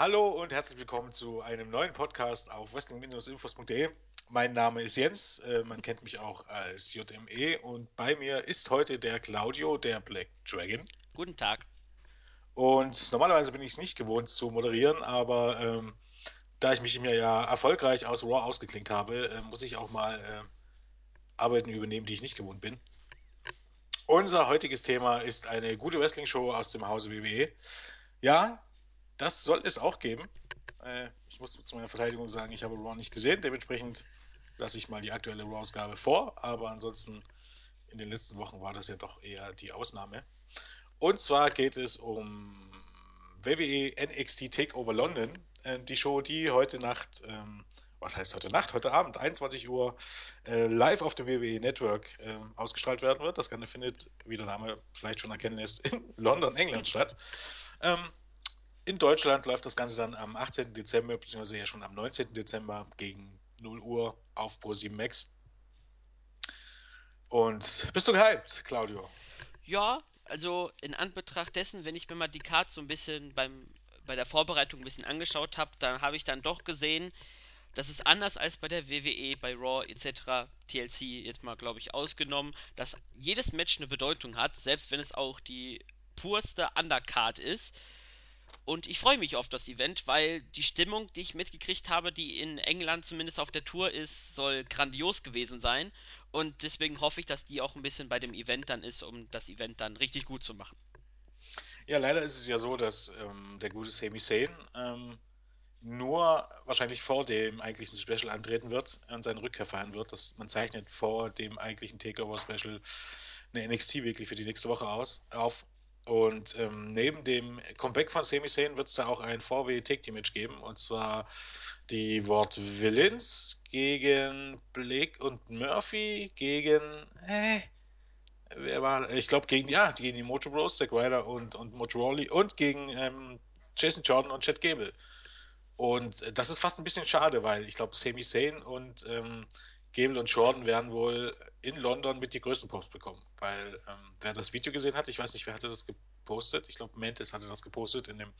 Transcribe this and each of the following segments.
Hallo und herzlich willkommen zu einem neuen Podcast auf wrestling-infos.de. Mein Name ist Jens, äh, man kennt mich auch als JME und bei mir ist heute der Claudio, der Black Dragon. Guten Tag. Und normalerweise bin ich es nicht gewohnt zu moderieren, aber ähm, da ich mich mir ja erfolgreich aus Raw ausgeklinkt habe, äh, muss ich auch mal äh, Arbeiten übernehmen, die ich nicht gewohnt bin. Unser heutiges Thema ist eine gute Wrestling-Show aus dem Hause WWE. Ja, das soll es auch geben. Äh, ich muss zu meiner Verteidigung sagen, ich habe Raw nicht gesehen. Dementsprechend lasse ich mal die aktuelle Raw-Ausgabe vor. Aber ansonsten in den letzten Wochen war das ja doch eher die Ausnahme. Und zwar geht es um WWE NXT Takeover London. Äh, die Show, die heute Nacht, ähm, was heißt heute Nacht, heute Abend, 21 Uhr, äh, live auf dem WWE Network äh, ausgestrahlt werden wird. Das Ganze findet, wie der Name vielleicht schon erkennen lässt, in London, England statt. Ähm, in Deutschland läuft das Ganze dann am 18. Dezember, beziehungsweise ja schon am 19. Dezember gegen 0 Uhr auf Pro7 Max. Und bist du gehypt, Claudio? Ja, also in Anbetracht dessen, wenn ich mir mal die Cards so ein bisschen beim, bei der Vorbereitung ein bisschen angeschaut habe, dann habe ich dann doch gesehen, dass es anders als bei der WWE, bei Raw etc., TLC jetzt mal, glaube ich, ausgenommen, dass jedes Match eine Bedeutung hat, selbst wenn es auch die purste Undercard ist. Und ich freue mich auf das Event, weil die Stimmung, die ich mitgekriegt habe, die in England zumindest auf der Tour ist, soll grandios gewesen sein. Und deswegen hoffe ich, dass die auch ein bisschen bei dem Event dann ist, um das Event dann richtig gut zu machen. Ja, leider ist es ja so, dass ähm, der gute Sami Zayn ähm, nur wahrscheinlich vor dem eigentlichen Special antreten wird und seine Rückkehr feiern wird. Das, man zeichnet vor dem eigentlichen Takeover-Special eine NXT wirklich für die nächste Woche aus, auf. Und ähm, neben dem Comeback von Sami Zayn wird es da auch ein VW Take Team geben. Und zwar die Wort Villains gegen Blake und Murphy gegen. Äh, wer war. Ich glaube, gegen, ja, gegen die Mojo Bros, Zack Ryder und, und Mojo Rawley und gegen ähm, Jason Jordan und Chad Gable. Und äh, das ist fast ein bisschen schade, weil ich glaube, Sami Zayn und ähm, Gable und Jordan werden wohl in London mit die größten Posts bekommen. Weil ähm, wer das Video gesehen hat, ich weiß nicht, wer hatte das gepostet. Ich glaube, Mantis hatte das gepostet in dem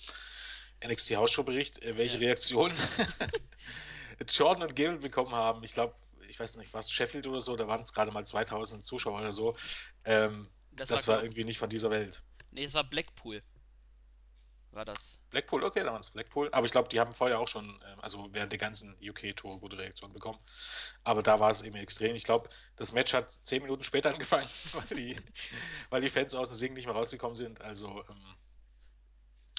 NXT Hausshow-Bericht, äh, welche Ja. Reaktionen Jordan und Gable bekommen haben. Ich glaube, ich weiß nicht, was Sheffield oder so, da waren es gerade mal 2000 Zuschauer oder so. Ähm, Das, das war, war irgendwie nicht von dieser Welt. nee, es war Blackpool, war das. Blackpool, okay, da waren es Blackpool. Aber ich glaube, die haben vorher auch schon, ähm, also während der ganzen UK-Tour gute Reaktionen bekommen. Aber da war es eben extrem. Ich glaube, das Match hat zehn Minuten später angefangen, weil die, weil die Fans aus dem Singen nicht mehr rausgekommen sind. Also, ähm,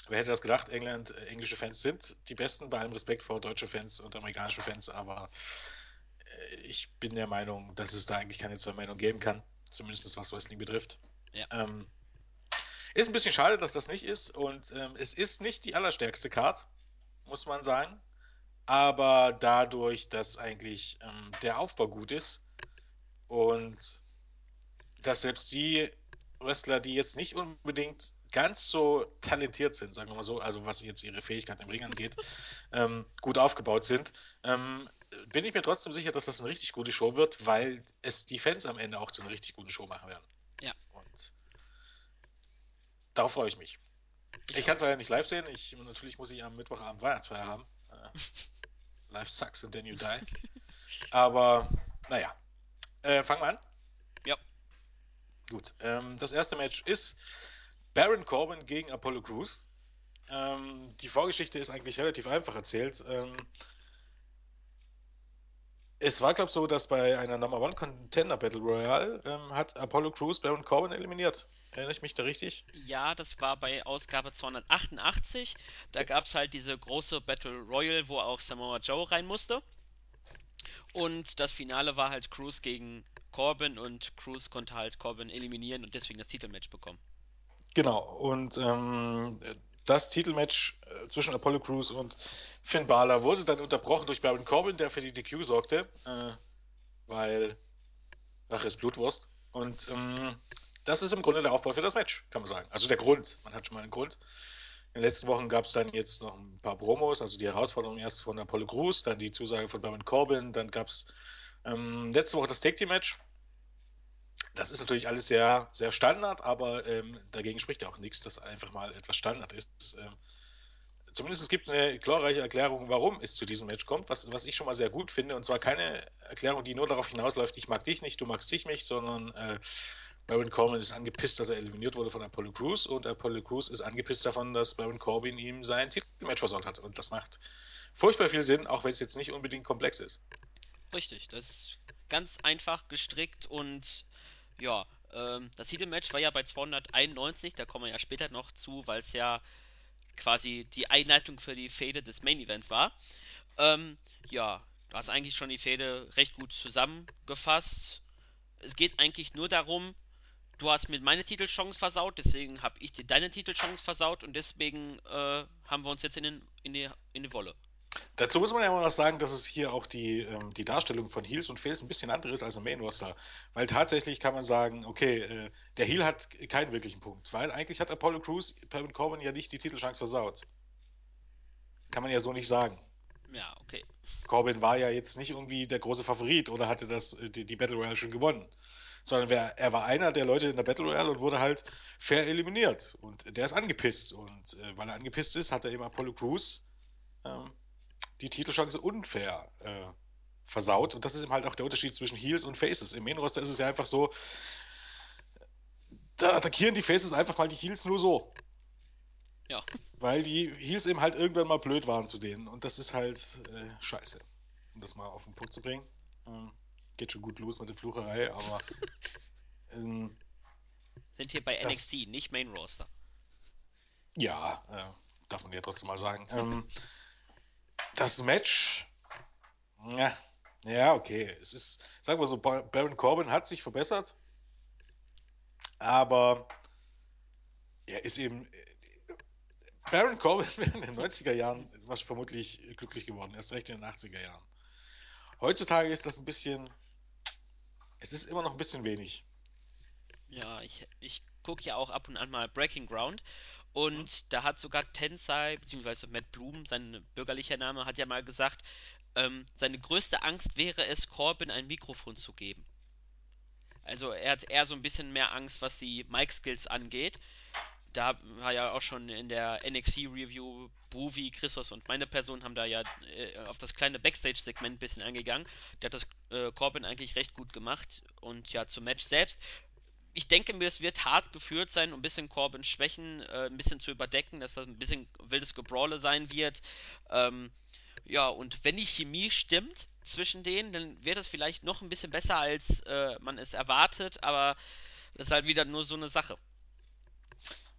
wer hätte das gedacht? England, äh, englische Fans sind die besten, bei allem Respekt vor deutsche Fans und amerikanische Fans. Aber äh, ich bin der Meinung, dass es da eigentlich keine zwei Meinungen geben kann. Zumindest was Wrestling betrifft. Ja. Ähm, ist ein bisschen schade, dass das nicht ist. Und ähm, es ist nicht die allerstärkste Card, muss man sagen. Aber dadurch, dass eigentlich ähm, der Aufbau gut ist und dass selbst die Wrestler, die jetzt nicht unbedingt ganz so talentiert sind, sagen wir mal so, also was jetzt ihre Fähigkeit im Ring angeht, ähm, gut aufgebaut sind, ähm, bin ich mir trotzdem sicher, dass das eine richtig gute Show wird, weil es die Fans am Ende auch zu einer richtig guten Show machen werden. Darauf freue ich mich. Ich, kann es leider nicht live sehen. Ich, natürlich muss ich am Mittwochabend Weihnachtsfeier haben. Äh, life sucks and then you die. Aber naja, äh, fangen wir an. Ja. Gut. Ähm, das erste Match ist Baron Corbin gegen Apollo Crews. Ähm, die Vorgeschichte ist eigentlich relativ einfach erzählt. Ähm, es war, glaube ich, so, dass bei einer Number One Contender Battle Royale ähm, hat Apollo Crews Baron Corbin eliminiert. Erinnere ich mich da richtig? Ja, das war bei Ausgabe 288. Da gab es halt diese große Battle Royal, wo auch Samoa Joe rein musste. Und das Finale war halt Cruz gegen Corbin und Cruz konnte halt Corbin eliminieren und deswegen das Titelmatch bekommen. Genau. Und ähm, das Titelmatch äh, zwischen Apollo Crews und Finn Balor wurde dann unterbrochen durch Baron Corbin, der für die DQ sorgte, äh, weil Rache ist Blutwurst. Und ähm, das ist im Grunde der Aufbau für das Match, kann man sagen. Also der Grund. Man hat schon mal einen Grund. In den letzten Wochen gab es dann jetzt noch ein paar Promos, also die Herausforderung erst von Apollo Crews, dann die Zusage von Baron Corbin, dann gab es ähm, letzte Woche das Take Team Match. Das ist natürlich alles sehr, sehr Standard, aber ähm, dagegen spricht ja auch nichts, dass einfach mal etwas Standard ist. Ähm, zumindest gibt es eine glorreiche Erklärung, warum es zu diesem Match kommt, was, was ich schon mal sehr gut finde. Und zwar keine Erklärung, die nur darauf hinausläuft, ich mag dich nicht, du magst dich nicht, sondern äh, Baron Corbin ist angepisst, dass er eliminiert wurde von Apollo Crews und Apollo Crews ist angepisst davon, dass Baron Corbin ihm sein Titelmatch versaut hat. Und das macht furchtbar viel Sinn, auch wenn es jetzt nicht unbedingt komplex ist. Richtig, das ist ganz einfach gestrickt und ja, ähm, das Titelmatch war ja bei 291, da kommen wir ja später noch zu, weil es ja quasi die Einleitung für die Fehde des Main Events war. Ähm, ja, du hast eigentlich schon die Fehde recht gut zusammengefasst. Es geht eigentlich nur darum, du hast mir meine Titelchance versaut, deswegen habe ich dir deine Titelchance versaut und deswegen äh, haben wir uns jetzt in, den, in, die, in die Wolle. Dazu muss man ja immer noch sagen, dass es hier auch die, ähm, die Darstellung von Heels und Faces ein bisschen andere ist als im Main Roster. Weil tatsächlich kann man sagen, okay, äh, der Heel hat keinen wirklichen Punkt. Weil eigentlich hat Apollo Crews Baron Corbin ja nicht die Titelchance versaut. Kann man ja so nicht sagen. Ja, okay. Corbin war ja jetzt nicht irgendwie der große Favorit oder hatte das, äh, die, die Battle Royale schon gewonnen. Sondern wer, er war einer der Leute in der Battle Royale und wurde halt fair eliminiert. Und der ist angepisst. Und äh, weil er angepisst ist, hat er eben Apollo Crews ähm, die Titelchance unfair äh, versaut. Und das ist eben halt auch der Unterschied zwischen Heels und Faces. Im Main-Roster ist es ja einfach so, da attackieren die Faces einfach mal die Heels nur so. Ja. Weil die Heels eben halt irgendwann mal blöd waren zu denen. Und das ist halt äh, scheiße. Um das mal auf den Punkt zu bringen. Ähm, geht schon gut los mit der Flucherei, aber ähm, Sind hier bei das, NXT, nicht Main Roster. ja, äh, darf man ja trotzdem mal sagen. Ähm, das Match, ja, ja, okay. Es ist, sagen wir so, Baron Corbin hat sich verbessert, aber er ist eben. Baron Corbin wäre in den 90er Jahren vermutlich glücklich geworden, erst recht in den 80er Jahren. Heutzutage ist das ein bisschen. Es ist immer noch ein bisschen wenig. Ja, ich, ich gucke ja auch ab und an mal Breaking Ground Und da hat sogar Tensai, beziehungsweise Matt Bloom, sein bürgerlicher Name, hat ja mal gesagt, ähm, seine größte Angst wäre es, Corbin ein Mikrofon zu geben. Also er hat eher so ein bisschen mehr Angst, was die Mic-Skills angeht. Da war ja auch schon in der NXT-Review Bovi, Christos und meine Person haben da ja äh, auf das kleine Backstage-Segment ein bisschen eingegangen. Der hat das äh, Corbin eigentlich recht gut gemacht. Und ja, zum Match selbst ich denke mir, es wird hart geführt sein, um ein bisschen Corbins Schwächen äh, ein bisschen zu überdecken, dass das ein bisschen wildes Gebrawle sein wird. Ähm, ja, und wenn die Chemie stimmt zwischen denen, dann wird es vielleicht noch ein bisschen besser, als äh, man es erwartet, aber das ist halt wieder nur so eine Sache.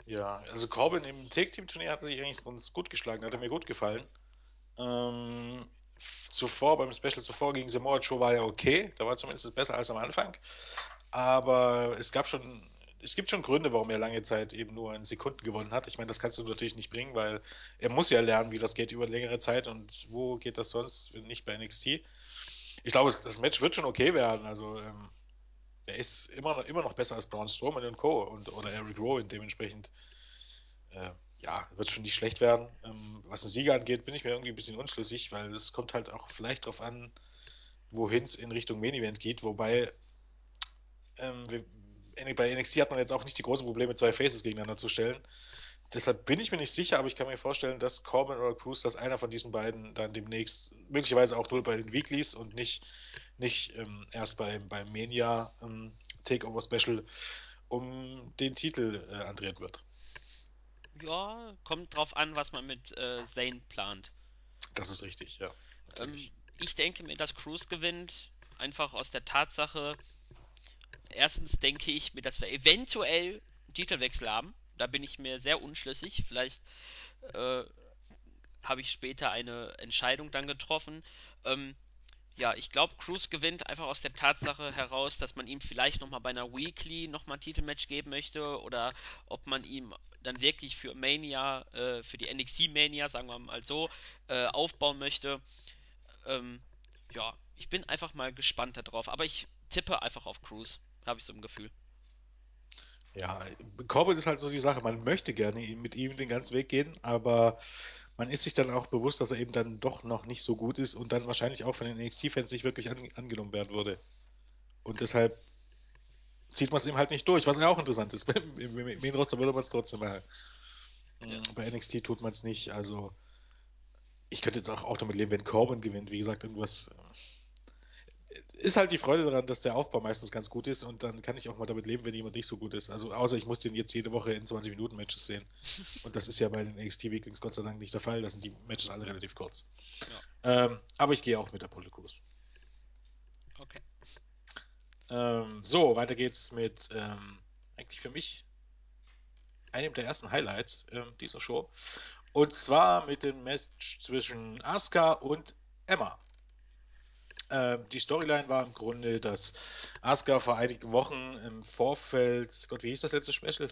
Ja, also Corbin im Take-Team-Turnier hat sich eigentlich ganz gut geschlagen, hat er mir gut gefallen. Ähm, zuvor, beim Special zuvor gegen Samoa Joe war ja okay, da war zumindest besser als am Anfang. Aber es gab schon, es gibt schon Gründe, warum er lange Zeit eben nur in Sekunden gewonnen hat. Ich meine, das kannst du natürlich nicht bringen, weil er muss ja lernen, wie das geht über längere Zeit und wo geht das sonst, wenn nicht bei NXT. Ich glaube, das Match wird schon okay werden. Also ähm, er ist immer noch, immer noch besser als Braun Strowman und Co. Und, oder Eric Rowan dementsprechend. Äh, ja, wird schon nicht schlecht werden. Ähm, was den Sieger angeht, bin ich mir irgendwie ein bisschen unschlüssig, weil es kommt halt auch vielleicht darauf an, wohin es in Richtung Main Event geht. Wobei ähm, wir, bei NXT hat man jetzt auch nicht die großen Probleme, zwei Faces gegeneinander zu stellen. Deshalb bin ich mir nicht sicher, aber ich kann mir vorstellen, dass Corbin oder Cruz, dass einer von diesen beiden dann demnächst, möglicherweise auch nur bei den Weeklies und nicht, nicht ähm, erst beim, beim Mania ähm, Takeover Special um den Titel äh, antreten wird. Ja, kommt drauf an, was man mit äh, Zane plant. Das ist richtig, ja, Ähm, ich denke mir, dass Cruz gewinnt, einfach aus der Tatsache, erstens denke ich mir, dass wir eventuell einen Titelwechsel haben. Da bin ich mir sehr unschlüssig. Vielleicht äh, habe ich später eine Entscheidung dann getroffen. Ähm, ja, ich glaube, Cruz gewinnt einfach aus der Tatsache heraus, dass man ihm vielleicht nochmal bei einer Weekly nochmal ein Titelmatch geben möchte oder ob man ihm dann wirklich für Mania, äh, für die NXT Mania, sagen wir mal so, äh, aufbauen möchte. Ähm, ja, ich bin einfach mal gespannt darauf, aber ich tippe einfach auf Cruz, habe ich so ein Gefühl. Ja, Corbin ist halt so die Sache, man möchte gerne mit ihm den ganzen Weg gehen, aber man ist sich dann auch bewusst, dass er eben dann doch noch nicht so gut ist und dann wahrscheinlich auch von den NXT-Fans nicht wirklich an, angenommen werden würde. Und deshalb zieht man es ihm halt nicht durch, was ja auch interessant ist. Im Main Roster würde man es trotzdem machen. Ja. Bei NXT tut man es nicht. Also ich könnte jetzt auch, auch damit leben, wenn Corbin gewinnt. Wie gesagt, irgendwas. Ist halt die Freude daran, dass der Aufbau meistens ganz gut ist und dann kann ich auch mal damit leben, wenn jemand nicht so gut ist. Also außer ich muss den jetzt jede Woche in 20 Minuten Matches sehen. Und das ist ja bei den NXT Weeklings Gott sei Dank nicht der Fall. Da sind die Matches alle relativ kurz. Ähm, aber ich gehe auch mit Apollo Crews. Okay. Ähm, so, weiter geht's mit ähm, eigentlich für mich einem der ersten Highlights ähm, dieser Show. Und zwar mit dem Match zwischen Asuka und Emma. Ähm, die Storyline war im Grunde, dass Asuka vor einigen Wochen im Vorfeld, Gott, wie hieß das letzte Special?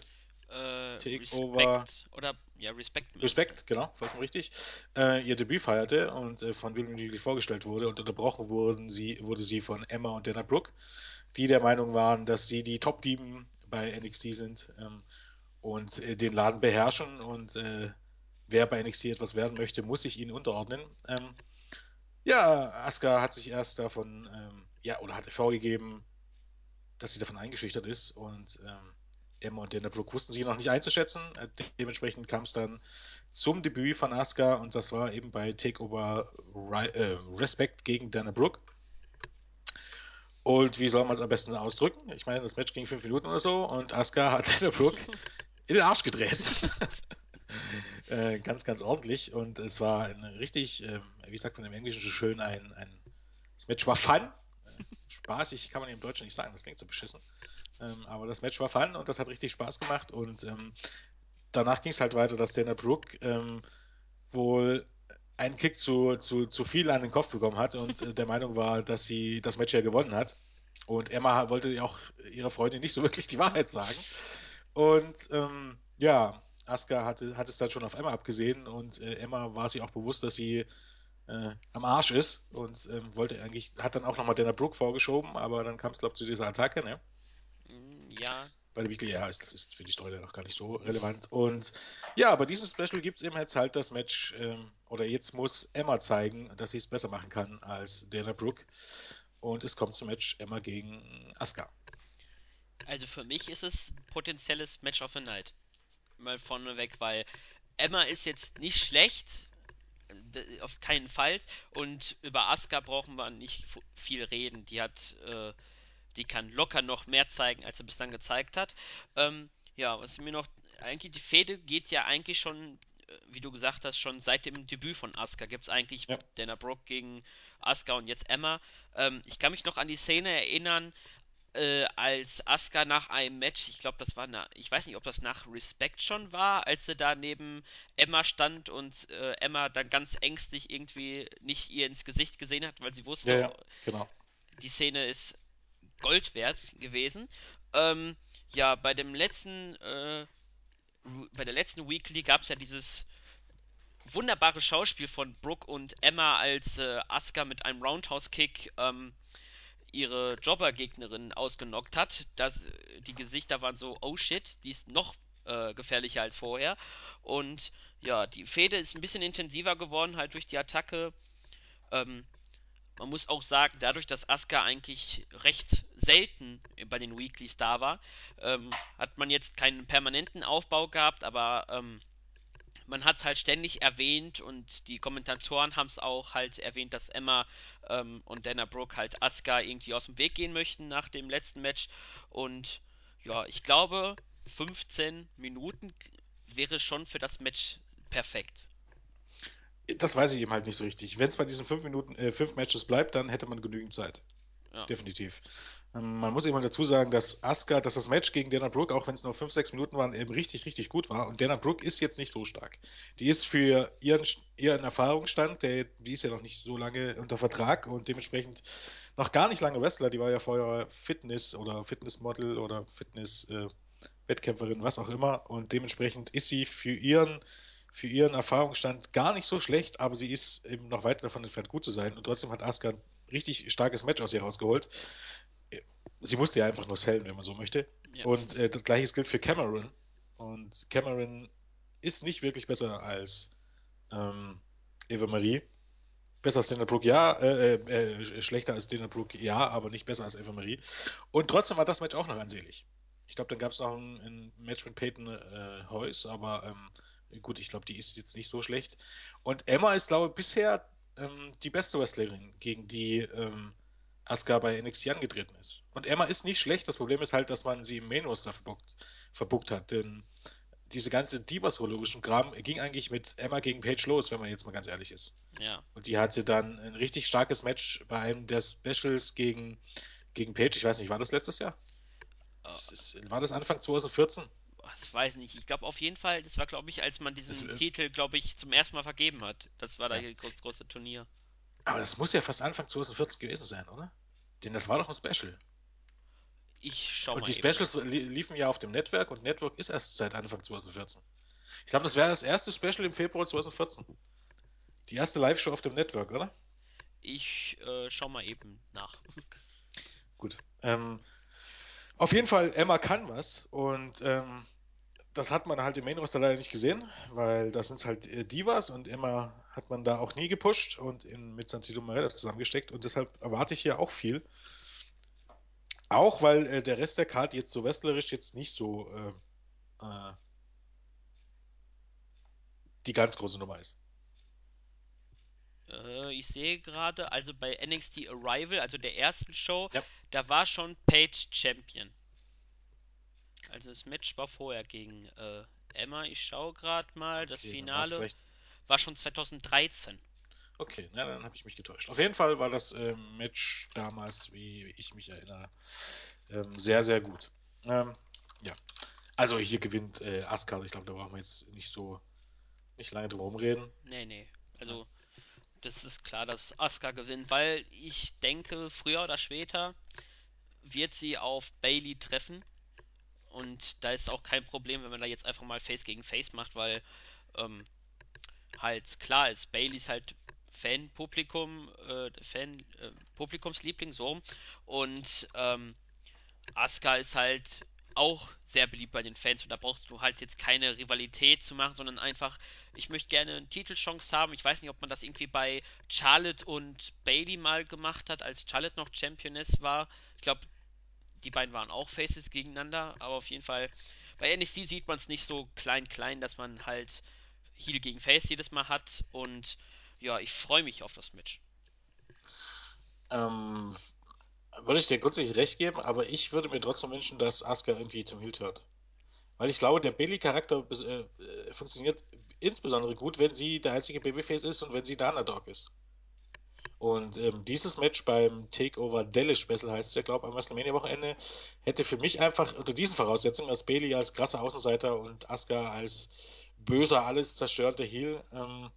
Äh, Takeover. Oder ja, Respekt. müssen Respekt, genau, vollkommen richtig, äh, ihr Debüt feierte und äh, von William Regaley vorgestellt wurde und unterbrochen wurden sie, wurde sie von Emma und Dana Brooke, die der Meinung waren, dass sie die Top-Dieben bei NXT sind ähm, und äh, den Laden beherrschen und äh, wer bei NXT etwas werden möchte, muss sich ihnen unterordnen. Ähm, ja, Asuka hat sich erst davon, ähm, ja, oder hatte vorgegeben, dass sie davon eingeschüchtert ist und ähm, Emma und Dana Brooke wussten sie noch nicht einzuschätzen. Äh, de dementsprechend kam es dann zum Debüt von Asuka und das war eben bei Takeover äh, Respect gegen Dana Brooke. Und wie soll man es am besten ausdrücken? Ich meine, das Match ging fünf Minuten oder so und Asuka hat Dana Brooke in den Arsch gedreht. äh, ganz, ganz ordentlich. Und es war ein richtig, äh, wie sagt man im Englischen so schön, ein, ein das Match war fun. Äh, spaßig kann man im Deutschen nicht sagen, das klingt so beschissen. Ähm, aber das Match war fun und das hat richtig Spaß gemacht. Und ähm, danach ging es halt weiter, dass Dana Brooke ähm, wohl einen Kick zu, zu, zu viel an den Kopf bekommen hat und äh, der Meinung war, dass sie das Match ja gewonnen hat. Und Emma wollte ja auch ihrer Freundin nicht so wirklich die Wahrheit sagen. Und ähm, ja, Asuka hatte, hat es dann schon auf Emma abgesehen und äh, Emma war sich auch bewusst, dass sie äh, am Arsch ist und ähm, wollte eigentlich, hat dann auch nochmal Dana Brooke vorgeschoben, aber dann kam es, glaube ich, zu dieser Attacke, ne? Mm, Ja, Bei der Weekly, ja, ist, das ist für die Story noch gar nicht so relevant. Und ja, bei diesem Special gibt es eben jetzt halt das Match, ähm, oder jetzt muss Emma zeigen, dass sie es besser machen kann als Dana Brooke. Und es kommt zum Match Emma gegen Asuka. also für mich ist es potenzielles Match of the Night. Mal vorneweg, weil Emma ist jetzt nicht schlecht, auf keinen Fall. Und über Asuka brauchen wir nicht viel reden. Die hat, äh, die kann locker noch mehr zeigen, als sie bislang gezeigt hat. Ähm, ja, was mir noch, eigentlich die Fehde geht ja eigentlich schon, äh, wie du gesagt hast, schon seit dem Debüt von Asuka gibt es eigentlich Ja, Dana Brooke gegen Asuka und jetzt Emma. Ähm, ich kann mich noch an die Szene erinnern, äh, als Asuka nach einem Match, ich glaube, das war, na, ich weiß nicht, ob das nach Respect schon war, als sie da neben Emma stand und äh, Emma dann ganz ängstlich irgendwie nicht ihr ins Gesicht gesehen hat, weil sie ja, wusste, ja, genau. die Szene ist Gold wert gewesen. Ähm, ja, bei dem letzten, äh, bei der letzten Weekly gab es ja dieses wunderbare Schauspiel von Brooke und Emma, als äh, Asuka mit einem Roundhouse-Kick ähm, ihre Jobber-Gegnerin ausgenockt hat. Das, die Gesichter waren so, oh shit, die ist noch äh, gefährlicher als vorher. Und ja, die Fehde ist ein bisschen intensiver geworden, halt durch die Attacke. Ähm, man muss auch sagen, dadurch, dass Asuka eigentlich recht selten bei den Weeklies da war, ähm, hat man jetzt keinen permanenten Aufbau gehabt, aber ähm, man hat es halt ständig erwähnt und die Kommentatoren haben es auch halt erwähnt, dass Emma ähm, und Dana Brooke halt Asuka irgendwie aus dem Weg gehen möchten nach dem letzten Match. Und ja, ich glaube, 15 Minuten wäre schon für das Match perfekt. Das weiß ich eben halt nicht so richtig. Wenn es bei diesen fünf Minuten, äh, fünf Matches bleibt, dann hätte man genügend Zeit. Ja, Definitiv. Ähm, man muss eben dazu sagen, dass Asuka, dass das Match gegen Dana Brooke, auch wenn es nur 5 6 Minuten waren, eben richtig, richtig gut war. Und Dana Brooke ist jetzt nicht so stark. Die ist für ihren, ihren Erfahrungsstand, der, die ist ja noch nicht so lange unter Vertrag und dementsprechend noch gar nicht lange Wrestler. Die war ja vorher Fitness oder Fitnessmodel oder Fitness-Wettkämpferin, äh, was auch immer. Und dementsprechend ist sie für ihren, für ihren Erfahrungsstand gar nicht so schlecht, aber sie ist eben noch weit davon entfernt, gut zu sein. Und trotzdem hat ein richtig starkes Match aus ihr rausgeholt sie musste ja einfach nur sellen, wenn man so möchte. ja. Und äh, das gleiche gilt für Cameron. Und Cameron ist nicht wirklich besser als ähm, Eva Marie. Besser als Dana Brooke, ja. Äh, äh, äh, schlechter als Dana Brooke, ja, aber nicht besser als Eva Marie. Und trotzdem war das Match auch noch ansehlich. Ich glaube, dann gab es noch ein, ein, Match mit Peyton äh, Heus, aber ähm, Gut, ich glaube, die ist jetzt nicht so schlecht. Und Emma ist, glaube ich, bisher ähm, die beste Wrestlerin, gegen die ähm, Asuka bei NXT angetreten ist. Und Emma ist nicht schlecht. Das Problem ist halt, dass man sie im Main Roster verbuckt, verbuckt hat. Denn diese ganze Divas-Rologischen Kram ging eigentlich mit Emma gegen Paige los, wenn man jetzt mal ganz ehrlich ist. Ja. Und die hatte dann ein richtig starkes Match bei einem der Specials gegen, gegen Paige. Ich weiß nicht, war das letztes Jahr? Das Äh, ist, war das Anfang 2014? Ich weiß nicht. Ich glaube auf jeden Fall, das war, glaube ich, als man Das, diesen äh, Titel, glaube ich, zum ersten Mal vergeben hat. Das war da ja. das große, Turnier. Aber das muss ja fast Anfang 2014 gewesen sein, oder? Denn das war doch ein Special. Ich schau Und mal die eben Specials li liefen ja auf dem Network und Network ist erst seit Anfang 2014. Ich glaube, das wäre das erste Special im Februar 2014. Die erste Live-Show auf dem Network, oder? Ich äh, schau mal eben nach. Gut. Ähm, auf jeden Fall, Emma kann was und ähm, das hat man halt im Main Roster leider nicht gesehen, weil das sind halt äh, Divas und Emma hat man da auch nie gepusht und in, mit Santino Marella zusammengesteckt und deshalb erwarte ich hier auch viel. Auch weil äh, der Rest der Karte jetzt so wrestlerisch jetzt nicht so äh, äh, die ganz große Nummer ist. Äh, ich sehe gerade, also bei NXT Arrival, also der ersten Show, Ja, da war schon Paige Champion. Also das Match war vorher gegen äh, Emma. Ich schaue gerade mal, das okay, Finale war schon 2013. Okay, na, dann habe ich mich getäuscht. Auf jeden Fall war das ähm, Match damals, wie ich mich erinnere, ähm, sehr, sehr gut. Ähm, ja, also hier gewinnt äh, Asuka. Ich glaube, da brauchen wir jetzt nicht so, nicht lange drum reden. Nee, nee. Also das ist klar, dass Asuka gewinnt, weil ich denke, früher oder später wird sie auf Bailey treffen. Und da ist auch kein Problem, wenn man da jetzt einfach mal Face gegen Face macht, weil ähm, halt klar ist, Bailey ist halt Fan-Publikum, äh, Fan, äh, Publikumsliebling, so. Und ähm, Asuka ist halt auch sehr beliebt bei den Fans und da brauchst du halt jetzt keine Rivalität zu machen, sondern einfach, ich möchte gerne eine Titelchance haben. Ich weiß nicht, ob man das irgendwie bei Charlotte und Bailey mal gemacht hat, als Charlotte noch Championess war. Ich glaube, die beiden waren auch Faces gegeneinander, aber auf jeden Fall bei NXT sieht man es nicht so klein klein, dass man halt Heel gegen Face jedes Mal hat und ja, ich freue mich auf das Match. Ähm, würde ich dir grundsätzlich recht geben, aber ich würde mir trotzdem wünschen, dass Asuka irgendwie zum Heel turnt. Weil ich glaube, der Bailey-Charakter äh, äh, funktioniert insbesondere gut, wenn sie der einzige Babyface ist und wenn sie der Underdog ist. Und ähm, dieses Match beim Takeover Dallas Special heißt es ja, glaube ich, am WrestleMania-Wochenende, hätte für mich einfach unter diesen Voraussetzungen, dass Bailey als krasser Außenseiter und Asuka als böser, alles zerstörender Heel, ähm,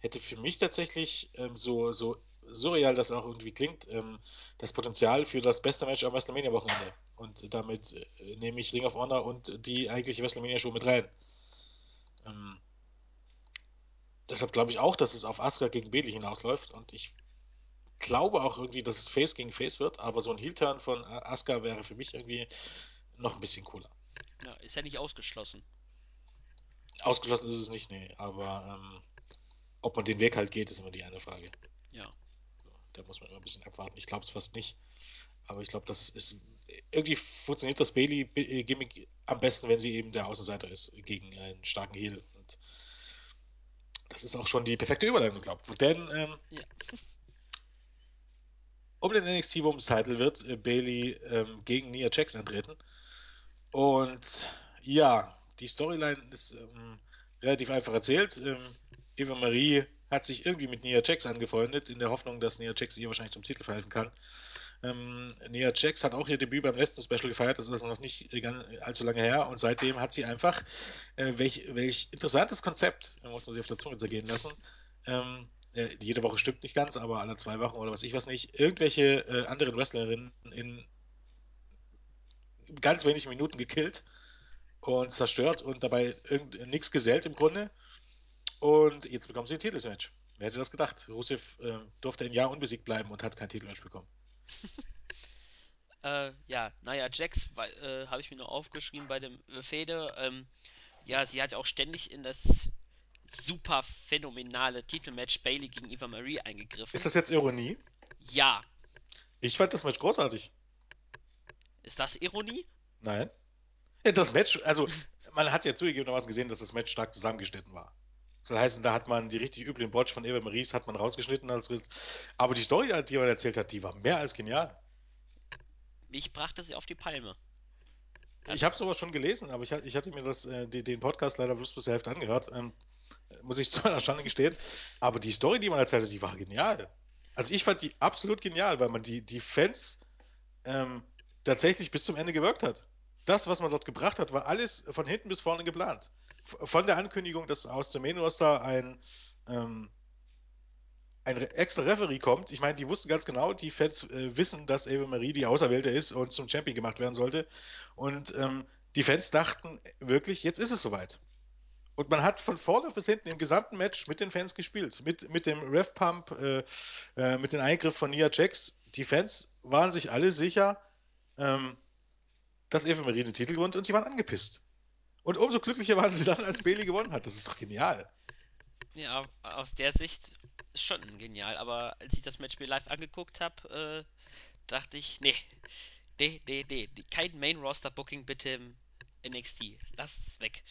hätte für mich tatsächlich ähm, so, so surreal das auch irgendwie klingt, ähm, das Potenzial für das beste Match am WrestleMania-Wochenende. Und damit äh, nehme ich Ring of Honor und die eigentliche WrestleMania-Show mit rein. Ähm, deshalb glaube ich auch, dass es auf Asuka gegen Bailey hinausläuft und ich glaube auch irgendwie, dass es Face gegen Face wird, aber so ein Heel-Turn von Asuka wäre für mich irgendwie noch ein bisschen cooler. Ja, ist ja nicht ausgeschlossen. Ausgeschlossen ist es nicht, nee, aber ähm, ob man den Weg halt geht, ist immer die eine Frage. Ja. Da muss man immer ein bisschen abwarten. Ich glaube es fast nicht, aber ich glaube, das ist irgendwie funktioniert das Bailey-Gimmick am besten, wenn sie eben der Außenseiter ist gegen einen starken Heel. Und das ist auch schon die perfekte Überleitung, glaube ich. Denn ähm, Ja. um den NXT Women's Title wird äh, Bailey ähm, gegen Nia Jax antreten. Und ja, die Storyline ist ähm, relativ einfach erzählt. Ähm, Eva Marie hat sich irgendwie mit Nia Jax angefreundet, in der Hoffnung, dass Nia Jax ihr wahrscheinlich zum Titel verhelfen kann. Ähm, Nia Jax hat auch ihr Debüt beim letzten Special gefeiert, das ist also noch nicht ganz, allzu lange her. Und seitdem hat sie einfach, äh, welch, welch interessantes Konzept, muss man sich auf der Zunge zergehen lassen. Ähm, äh, jede Woche stimmt nicht ganz, aber alle zwei Wochen oder was ich was nicht, irgendwelche äh, anderen Wrestlerinnen in ganz wenigen Minuten gekillt und zerstört und dabei nichts gesellt im Grunde. Und jetzt bekommen sie ein Titelmatch. Wer hätte das gedacht? Rusev äh, durfte ein Jahr unbesiegt bleiben und hat kein Titelmatch bekommen. Äh, ja, naja, Jax äh, habe ich mir noch aufgeschrieben bei dem äh, Fehde. Ähm, ja, sie hat ja auch ständig in das super phänomenale Titelmatch Bailey gegen Eva Marie Ist eingegriffen. das jetzt Ironie? Ja, Ich fand das Match großartig. ist das Ironie? Nein. Das Match, also man hat ja zugegebenermaßen gesehen, dass das Match stark zusammengeschnitten war. Soll heißen, da hat man die richtig üblen Botch von Eva Maries hat man rausgeschnitten. Als, aber die Story, die man erzählt hat, die war mehr als genial. Ich brachte sie auf die Palme. Ich habe sowas schon gelesen, aber ich, ich hatte mir das, äh, den Podcast leider bloß bis zur Hälfte angehört. Ähm, muss ich zu meiner Schande gestehen. Aber die Story, die man erzählt hat, die war genial. Also ich fand die absolut genial, weil man die, die Fans ähm, tatsächlich bis zum Ende gewirkt hat. Das, was man dort gebracht hat, war alles von hinten bis vorne geplant. Von der Ankündigung, dass aus dem Main Roster ein, ähm, ein extra Referee kommt. Ich meine, die wussten ganz genau, die Fans äh, wissen, dass Eva Marie die Auserwählte ist und zum Champion gemacht werden sollte. Und ähm, die Fans dachten wirklich, jetzt ist es soweit. Und man hat von vorne bis hinten im gesamten Match mit den Fans gespielt. Mit, mit dem Ref-Pump, äh, äh, mit dem Eingriff von Nia Jax. Die Fans waren sich alle sicher, ähm, dass Eva Marie den Titel gewinnt und sie waren angepisst. Und umso glücklicher waren sie dann, als Bailey gewonnen hat. Das ist doch genial. Ja, aus der Sicht schon genial. Aber als ich das Match mir live angeguckt habe, äh, dachte ich, nee, nee, nee, nee, kein Main-Roster-Booking bitte im NXT. Lasst es weg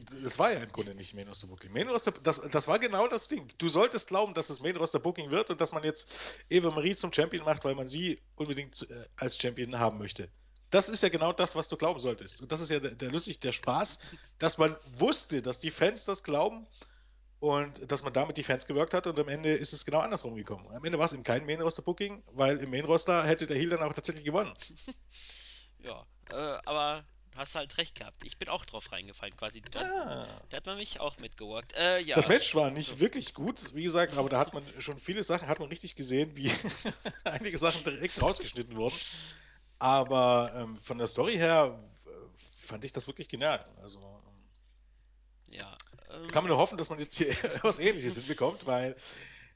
das war ja im Grunde nicht Main Roster Booking. Main Roster, das, das war genau das Ding. Du solltest glauben, dass es Main Roster Booking wird und dass man jetzt Eva Marie zum Champion macht, weil man sie unbedingt äh, als Champion haben möchte. Das ist ja genau das, was du glauben solltest. Und das ist ja der, der lustig, der Spaß, dass man wusste, dass die Fans das glauben und dass man damit die Fans gewirkt hat und am Ende ist es genau andersrum gekommen. Am Ende war es eben kein Main Roster Booking, weil im Main Roster hätte der Heel dann auch tatsächlich gewonnen. ja, äh, aber hast halt recht gehabt. Ich bin auch drauf reingefallen, quasi. Da, ah. da hat man mich auch mitgeworkt. Äh, ja. Das Match war nicht so. wirklich gut, wie gesagt, aber da hat man schon viele Sachen, hat man richtig gesehen, wie einige Sachen direkt rausgeschnitten wurden. Aber ähm, von der Story her äh, fand ich das wirklich genial. Also. Ähm, ja. Ähm, kann man nur hoffen, dass man jetzt hier was ähnliches hinbekommt, weil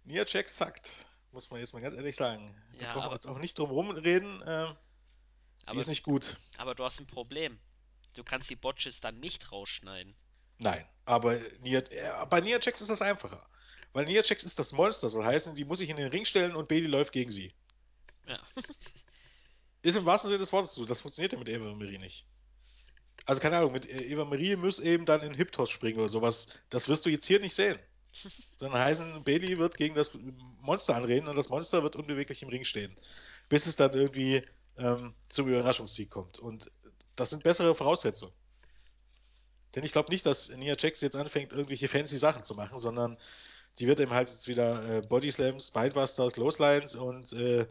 Nia Jack sagt, muss man jetzt mal ganz ehrlich sagen. Da ja, brauchen wir jetzt auch nicht drum reden. Äh, die aber, ist nicht gut. Aber du hast ein Problem. Du kannst die Botches dann nicht rausschneiden. Nein, aber Nia, bei Nia Jax ist das einfacher. Weil Nia Jax ist das Monster, soll heißen, die muss sich in den Ring stellen und Bailey läuft gegen sie. Ja. ist im wahrsten Sinne des Wortes so. Das funktioniert ja mit Eva Marie nicht. Also keine Ahnung, mit Eva Marie muss eben dann in Hip-Toss springen oder sowas. Das wirst du jetzt hier nicht sehen. Sondern heißen, Bailey wird gegen das Monster anreden und das Monster wird unbeweglich im Ring stehen. Bis es dann irgendwie ähm, zum Überraschungssieg kommt. Und das sind bessere Voraussetzungen. Denn ich glaube nicht, dass Nia Jax jetzt anfängt, irgendwelche fancy Sachen zu machen, sondern sie wird eben halt jetzt wieder äh, Body Slams, Spinebusters, Clotheslines und äh,